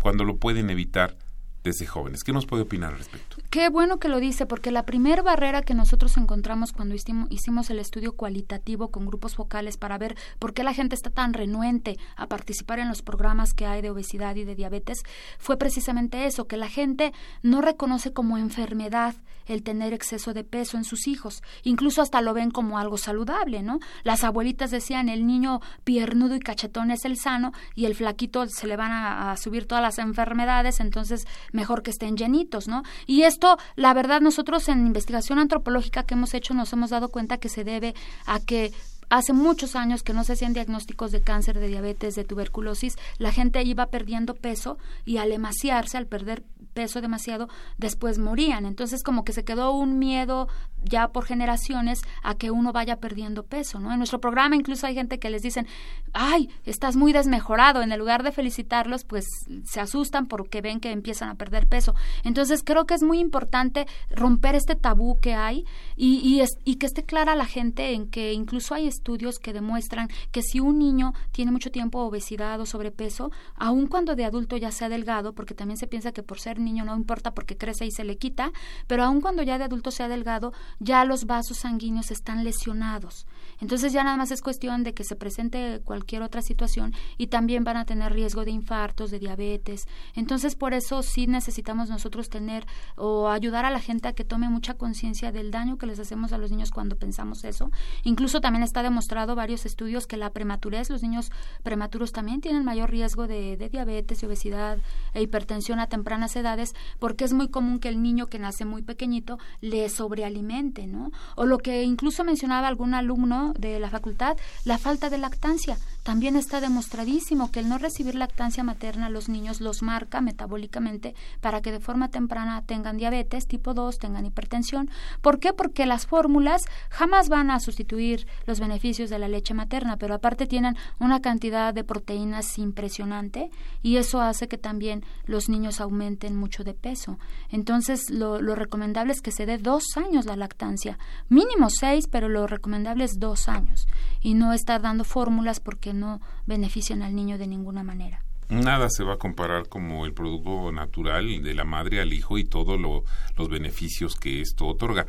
cuando lo pueden evitar desde jóvenes. ¿Qué nos puede opinar al respecto? Qué bueno que lo dice, porque la primera barrera que nosotros encontramos cuando hicimos el estudio cualitativo con grupos focales para ver por qué la gente está tan renuente a participar en los programas que hay de obesidad y de diabetes fue precisamente eso, que la gente no reconoce como enfermedad el tener exceso de peso en sus hijos, incluso hasta lo ven como algo saludable, ¿no? Las abuelitas decían, el niño piernudo y cachetón es el sano y el flaquito se le van a, subir todas las enfermedades, entonces mejor que estén llenitos, ¿no? Y esto, la verdad, nosotros en investigación antropológica que hemos hecho nos hemos dado cuenta que se debe a que hace muchos años que no se hacían diagnósticos de cáncer, de diabetes, de tuberculosis, la gente iba perdiendo peso y al emaciarse, al perder peso demasiado, después morían. Entonces como que se quedó un miedo ya por generaciones a que uno vaya perdiendo peso, ¿no? En nuestro programa incluso hay gente que les dicen, ay, estás muy desmejorado. En el lugar de felicitarlos, pues se asustan porque ven que empiezan a perder peso. Entonces creo que es muy importante romper este tabú que hay y, y, es, y que esté clara la gente en que incluso hay estudios que demuestran que si un niño tiene mucho tiempo obesidad o sobrepeso, aun cuando de adulto ya sea delgado, porque también se piensa que por ser niño no importa porque crece y se le quita, pero aun cuando ya de adulto sea delgado, ya los vasos sanguíneos están lesionados. Entonces ya nada más es cuestión de que se presente cualquier otra situación y también van a tener riesgo de infartos, de diabetes. Entonces por eso sí necesitamos nosotros tener o ayudar a la gente a que tome mucha conciencia del daño que les hacemos a los niños cuando pensamos eso. Incluso también está demostrado varios estudios que la prematurez, los niños prematuros también tienen mayor riesgo de, de diabetes, obesidad e hipertensión a tempranas edades porque es muy común que el niño que nace muy pequeñito le sobrealimente, ¿no? O lo que incluso mencionaba algún alumno de la facultad, la falta de lactancia. También está demostradísimo que el no recibir lactancia materna a los niños los marca metabólicamente para que de forma temprana tengan diabetes tipo 2, tengan hipertensión. ¿Por qué? Porque las fórmulas jamás van a sustituir los beneficios de la leche materna, pero aparte tienen una cantidad de proteínas impresionante y eso hace que también los niños aumenten mucho de peso. Entonces, lo, recomendable es que se dé dos años la lactancia, mínimo seis, pero lo recomendable es dos años y no estar dando fórmulas porque no benefician al niño de ninguna manera. Nada se va a comparar como el producto natural de la madre al hijo y todos los beneficios que esto otorga.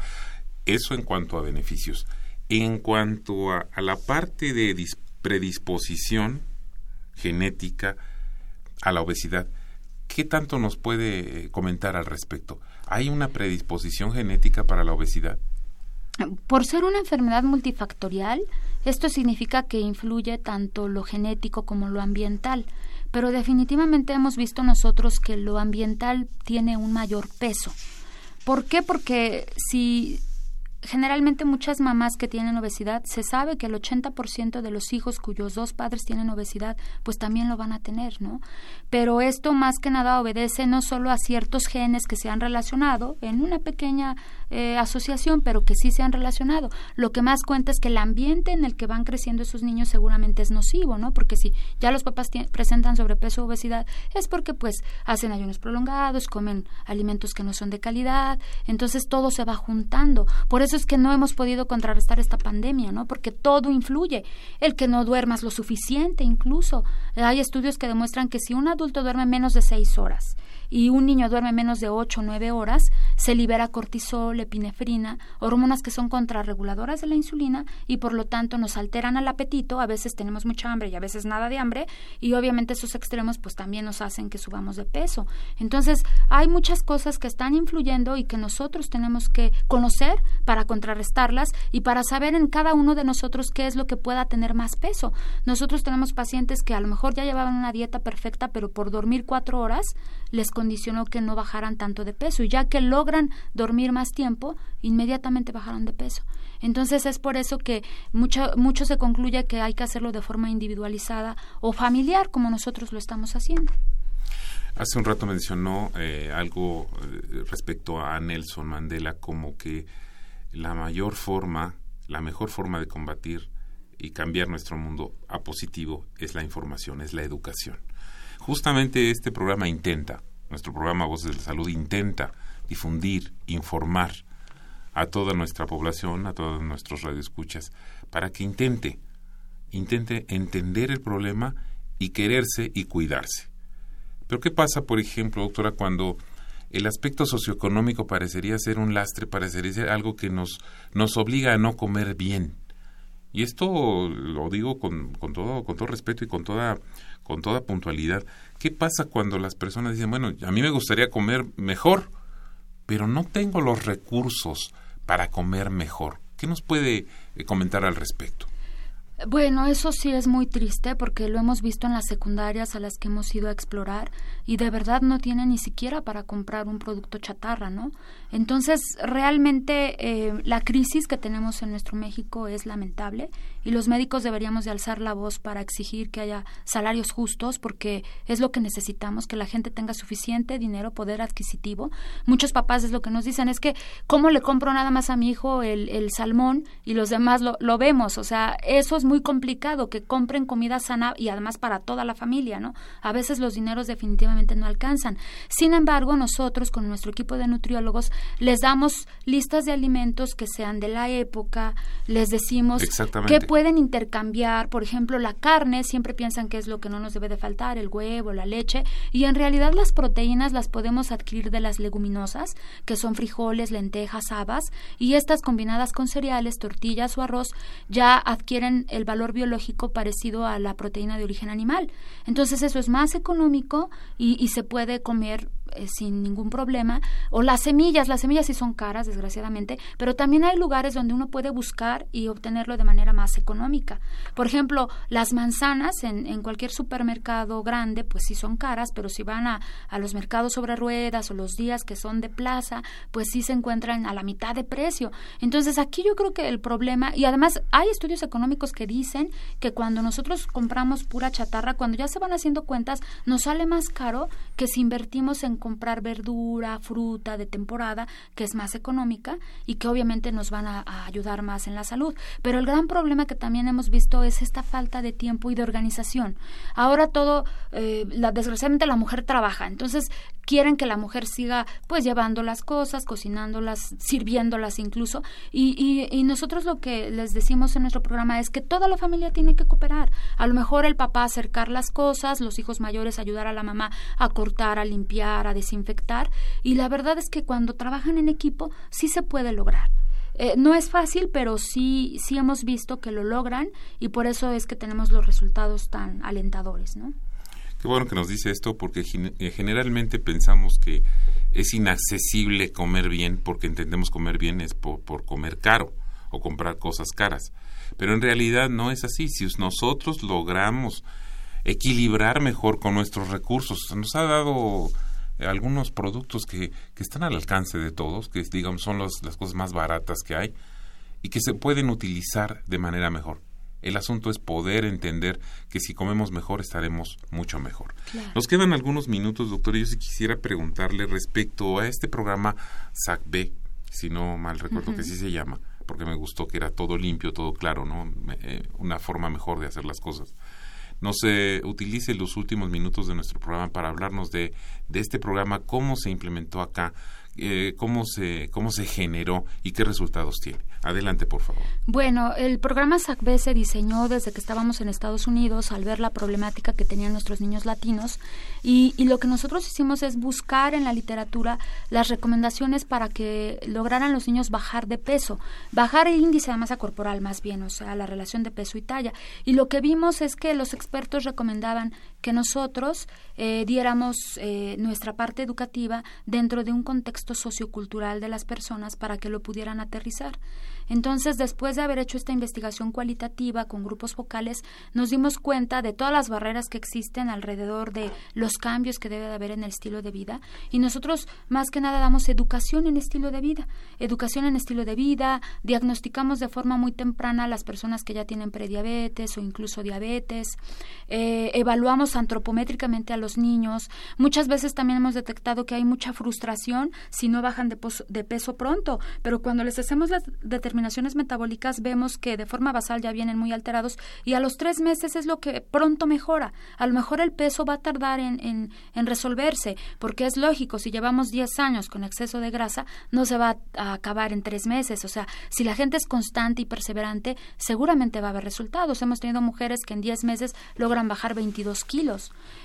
Eso en cuanto a beneficios. En cuanto a, a la parte de predisposición genética a la obesidad, ¿qué tanto nos puede comentar al respecto? ¿Hay una predisposición genética para la obesidad? Por ser una enfermedad multifactorial, esto significa que influye tanto lo genético como lo ambiental, pero definitivamente hemos visto nosotros que lo ambiental tiene un mayor peso. ¿Por qué? Porque si generalmente muchas mamás que tienen obesidad, se sabe que el 80% de los hijos cuyos dos padres tienen obesidad, pues también lo van a tener, ¿no? Pero esto más que nada obedece no solo a ciertos genes que se han relacionado en una pequeña eh, asociación, pero que sí se han relacionado. Lo que más cuenta es que el ambiente en el que van creciendo esos niños seguramente es nocivo, ¿no? Porque si ya los papás presentan sobrepeso o obesidad, es porque pues hacen ayunos prolongados, comen alimentos que no son de calidad, entonces todo se va juntando. Por eso es que no hemos podido contrarrestar esta pandemia, ¿no? Porque todo influye. El que no duermas lo suficiente, incluso. Hay estudios que demuestran que si un adulto duerme menos de seis horas y un niño duerme menos de 8 o 9 horas, se libera cortisol, epinefrina, hormonas que son contrarreguladoras de la insulina y por lo tanto nos alteran el apetito, a veces tenemos mucha hambre y a veces nada de hambre y obviamente esos extremos pues también nos hacen que subamos de peso. Entonces, hay muchas cosas que están influyendo y que nosotros tenemos que conocer para contrarrestarlas y para saber en cada uno de nosotros qué es lo que pueda tener más peso. Nosotros tenemos pacientes que a lo mejor ya llevaban una dieta perfecta, pero por dormir cuatro horas les condicionó que no bajaran tanto de peso y ya que logran dormir más tiempo, inmediatamente bajaron de peso. Entonces es por eso que mucho, mucho se concluye que hay que hacerlo de forma individualizada o familiar como nosotros lo estamos haciendo. Hace un rato mencionó eh, algo eh, respecto a Nelson Mandela como que la mayor forma, la mejor forma de combatir y cambiar nuestro mundo a positivo es la información, es la educación. Justamente este programa intenta nuestro programa Voces de la Salud intenta difundir, informar a toda nuestra población, a todos nuestros radioescuchas, para que intente, intente entender el problema y quererse y cuidarse. Pero ¿qué pasa, por ejemplo, doctora, cuando el aspecto socioeconómico parecería ser un lastre, parecería ser algo que nos, nos obliga a no comer bien? Y esto lo digo con, con, todo, con todo respeto y con toda, con toda puntualidad. ¿Qué pasa cuando las personas dicen, bueno, a mí me gustaría comer mejor, pero no tengo los recursos para comer mejor? ¿Qué nos puede eh, comentar al respecto? Bueno, eso sí es muy triste porque lo hemos visto en las secundarias a las que hemos ido a explorar y de verdad no tienen ni siquiera para comprar un producto chatarra, ¿no? Entonces, realmente eh, la crisis que tenemos en nuestro México es lamentable y los médicos deberíamos de alzar la voz para exigir que haya salarios justos porque es lo que necesitamos, que la gente tenga suficiente dinero, poder adquisitivo. Muchos papás es lo que nos dicen, es que ¿cómo le compro nada más a mi hijo el, el salmón y los demás lo, lo vemos? O sea, eso es muy complicado que compren comida sana y además para toda la familia, ¿no? A veces los dineros definitivamente no alcanzan. Sin embargo, nosotros con nuestro equipo de nutriólogos les damos listas de alimentos que sean de la época, les decimos que pueden intercambiar, por ejemplo, la carne, siempre piensan que es lo que no nos debe de faltar, el huevo, la leche, y en realidad las proteínas las podemos adquirir de las leguminosas, que son frijoles, lentejas, habas, y estas combinadas con cereales, tortillas o arroz ya adquieren el valor biológico parecido a la proteína de origen animal. Entonces eso es más económico y, y se puede comer eh, sin ningún problema. O las semillas, las semillas sí son caras, desgraciadamente, pero también hay lugares donde uno puede buscar y obtenerlo de manera más económica. Por ejemplo, las manzanas en, cualquier supermercado grande, pues sí son caras, pero si van a, a los mercados sobre ruedas o los días que son de plaza, pues sí se encuentran a la mitad de precio. Entonces aquí yo creo que el problema, y además hay estudios económicos que dicen que cuando nosotros compramos pura chatarra, cuando ya se van haciendo cuentas, nos sale más caro que si invertimos en comprar verdura, fruta de temporada, que es más económica y que obviamente nos van a, ayudar más en la salud. Pero el gran problema que también hemos visto es esta falta de tiempo y de organización. Ahora todo, eh, la, desgraciadamente la mujer trabaja, entonces quieren que la mujer siga pues llevando las cosas, cocinándolas, sirviéndolas incluso. Y, y, y, nosotros lo que les decimos en nuestro programa es que toda la familia tiene que cooperar. A lo mejor el papá acercar las cosas, los hijos mayores ayudar a la mamá a cortar, a limpiar, a desinfectar. Y la verdad es que cuando trabajan en equipo sí se puede lograr. Eh, no es fácil, pero sí, sí hemos visto que lo logran y por eso es que tenemos los resultados tan alentadores, ¿no? Qué bueno que nos dice esto porque eh, generalmente pensamos que es inaccesible comer bien porque entendemos comer bien es por, comer caro o comprar cosas caras. Pero en realidad no es así. Si nosotros logramos equilibrar mejor con nuestros recursos, nos ha dado algunos productos que, que están al alcance de todos, que digamos son las cosas más baratas que hay y que se pueden utilizar de manera mejor. El asunto es poder entender que si comemos mejor estaremos mucho mejor. Nos quedan algunos minutos, doctor, y yo sí quisiera preguntarle respecto a este programa SACB, si no mal recuerdo que sí se llama, porque me gustó que era todo limpio, todo claro, ¿no? Eh, una forma mejor de hacer las cosas. No se utilice los últimos minutos de nuestro programa para hablarnos de, de este programa, cómo se implementó acá, eh, cómo, se, cómo se generó y qué resultados tiene. Adelante, por favor. Bueno, el programa SACB se diseñó desde que estábamos en Estados Unidos al ver la problemática que tenían nuestros niños latinos y, y, lo que nosotros hicimos es buscar en la literatura las recomendaciones para que lograran los niños bajar de peso, bajar el índice de masa corporal más bien, o sea, la relación de peso y talla. Y lo que vimos es que los expertos recomendaban que nosotros eh, diéramos eh, nuestra parte educativa dentro de un contexto sociocultural de las personas para que lo pudieran aterrizar. Entonces, después de haber hecho esta investigación cualitativa con grupos focales, nos dimos cuenta de todas las barreras que existen alrededor de los cambios que debe de haber en el estilo de vida y nosotros más que nada damos educación en estilo de vida, educación en estilo de vida, diagnosticamos de forma muy temprana a las personas que ya tienen prediabetes o incluso diabetes, eh, evaluamos antropométricamente a los niños, muchas veces también hemos detectado que hay mucha frustración si no bajan de, de peso pronto, pero cuando les hacemos la determinación metabólicas vemos que de forma basal ya vienen muy alterados y a los tres meses es lo que pronto mejora. A lo mejor el peso va a tardar en, en, resolverse, porque es lógico, si llevamos 10 años con exceso de grasa, no se va a acabar en tres meses. O sea, si la gente es constante y perseverante, seguramente va a haber resultados. Hemos tenido mujeres que en 10 meses logran bajar 22 kilos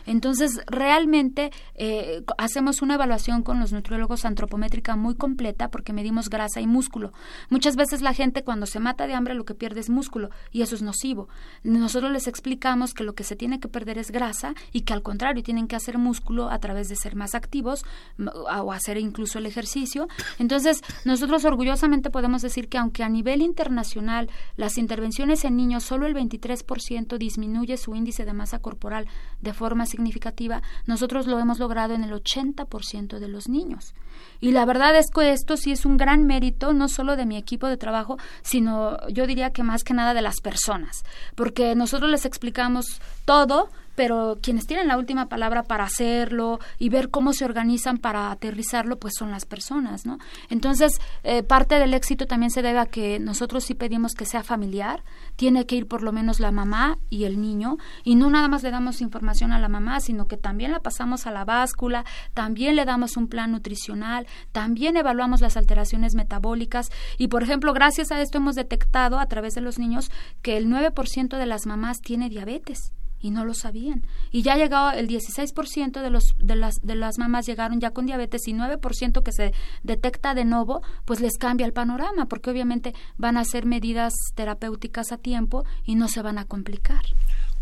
Entonces, realmente eh, hacemos una evaluación con los nutriólogos antropométrica muy completa porque medimos grasa y músculo. Muchas veces la gente cuando se mata de hambre lo que pierde es músculo y eso es nocivo. Nosotros les explicamos que lo que se tiene que perder es grasa y que al contrario tienen que hacer músculo a través de ser más activos o hacer incluso el ejercicio. Entonces, nosotros orgullosamente podemos decir que aunque a nivel internacional las intervenciones en niños solo el 23% disminuye su índice de masa corporal de forma significativa, nosotros lo hemos logrado en el 80% de los niños. Y la verdad es que esto sí es un gran mérito, no solo de mi equipo de trabajo, sino yo diría que más que nada de las personas, porque nosotros les explicamos todo, pero quienes tienen la última palabra para hacerlo y ver cómo se organizan para aterrizarlo, pues son las personas, ¿no? Entonces, eh, parte del éxito también se debe a que nosotros sí pedimos que sea familiar, tiene que ir por lo menos la mamá y el niño, y no nada más le damos información a la mamá, sino que también la pasamos a la báscula, también le damos un plan nutricional, también evaluamos las alteraciones metabólicas, y por ejemplo, gracias a esto hemos detectado a través de los niños que el 9% de las mamás tiene diabetes y no lo sabían. Y ya ha llegado el 16% de, los, de, las, de las mamás llegaron ya con diabetes y 9% que se detecta de nuevo, pues les cambia el panorama, porque obviamente van a hacer medidas terapéuticas a tiempo y no se van a complicar.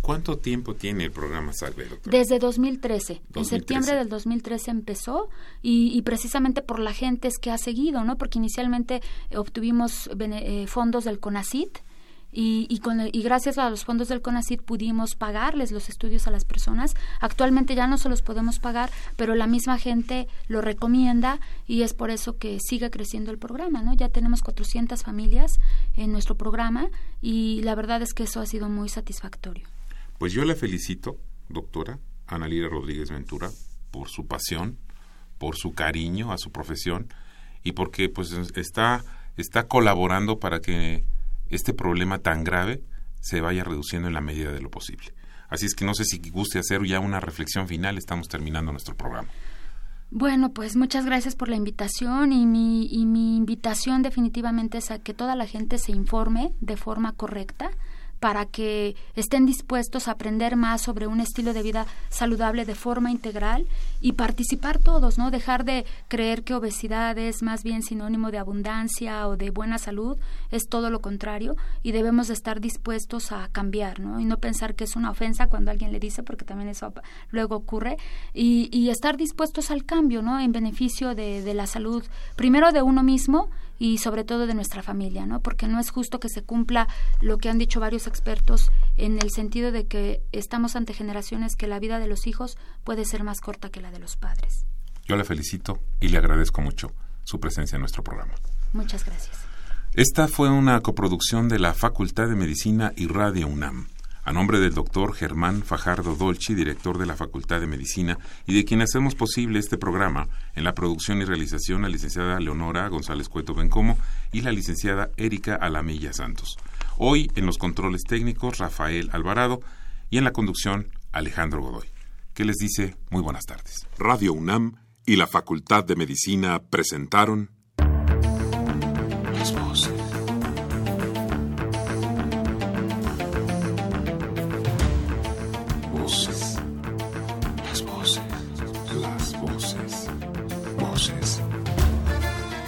¿Cuánto tiempo tiene el programa Salve, doctor? Desde 2013. En septiembre del 2013 empezó y, precisamente por la gente es que ha seguido, ¿no? Porque inicialmente obtuvimos eh, fondos del CONACIT, y, y, con, y gracias a los fondos del CONACID pudimos pagarles los estudios a las personas. Actualmente ya no se los podemos pagar, pero la misma gente lo recomienda y es por eso que sigue creciendo el programa, ¿no? Ya tenemos 400 familias en nuestro programa y la verdad es que eso ha sido muy satisfactorio. Pues yo le felicito, doctora Ana Lira Rodríguez Ventura, por su pasión, por su cariño a su profesión y porque pues está está colaborando para que este problema tan grave se vaya reduciendo en la medida de lo posible. Así es que no sé si guste hacer ya una reflexión final, estamos terminando nuestro programa. Bueno, pues muchas gracias por la invitación y mi, y mi invitación definitivamente es a que toda la gente se informe de forma correcta para que estén dispuestos a aprender más sobre un estilo de vida saludable de forma integral y participar todos, ¿no? Dejar de creer que obesidad es más bien sinónimo de abundancia o de buena salud, es todo lo contrario y debemos estar dispuestos a cambiar, ¿no? Y no pensar que es una ofensa cuando alguien le dice, porque también eso luego ocurre, y, y estar dispuestos al cambio, ¿no? En beneficio de, de la salud, primero de uno mismo y sobre todo de nuestra familia, ¿no? Porque no es justo que se cumpla lo que han dicho varios expertos en el sentido de que estamos ante generaciones que la vida de los hijos puede ser más corta que la de los padres. Yo le felicito y le agradezco mucho su presencia en nuestro programa. Muchas gracias. Esta fue una coproducción de la Facultad de Medicina y Radio UNAM. A nombre del doctor Germán Fajardo Dolci, director de la Facultad de Medicina, y de quien hacemos posible este programa, en la producción y realización la licenciada Leonora González Cueto Bencomo y la licenciada Erika Alamilla Santos. Hoy en los controles técnicos Rafael Alvarado y en la conducción Alejandro Godoy, que les dice muy buenas tardes. Radio UNAM y la Facultad de Medicina presentaron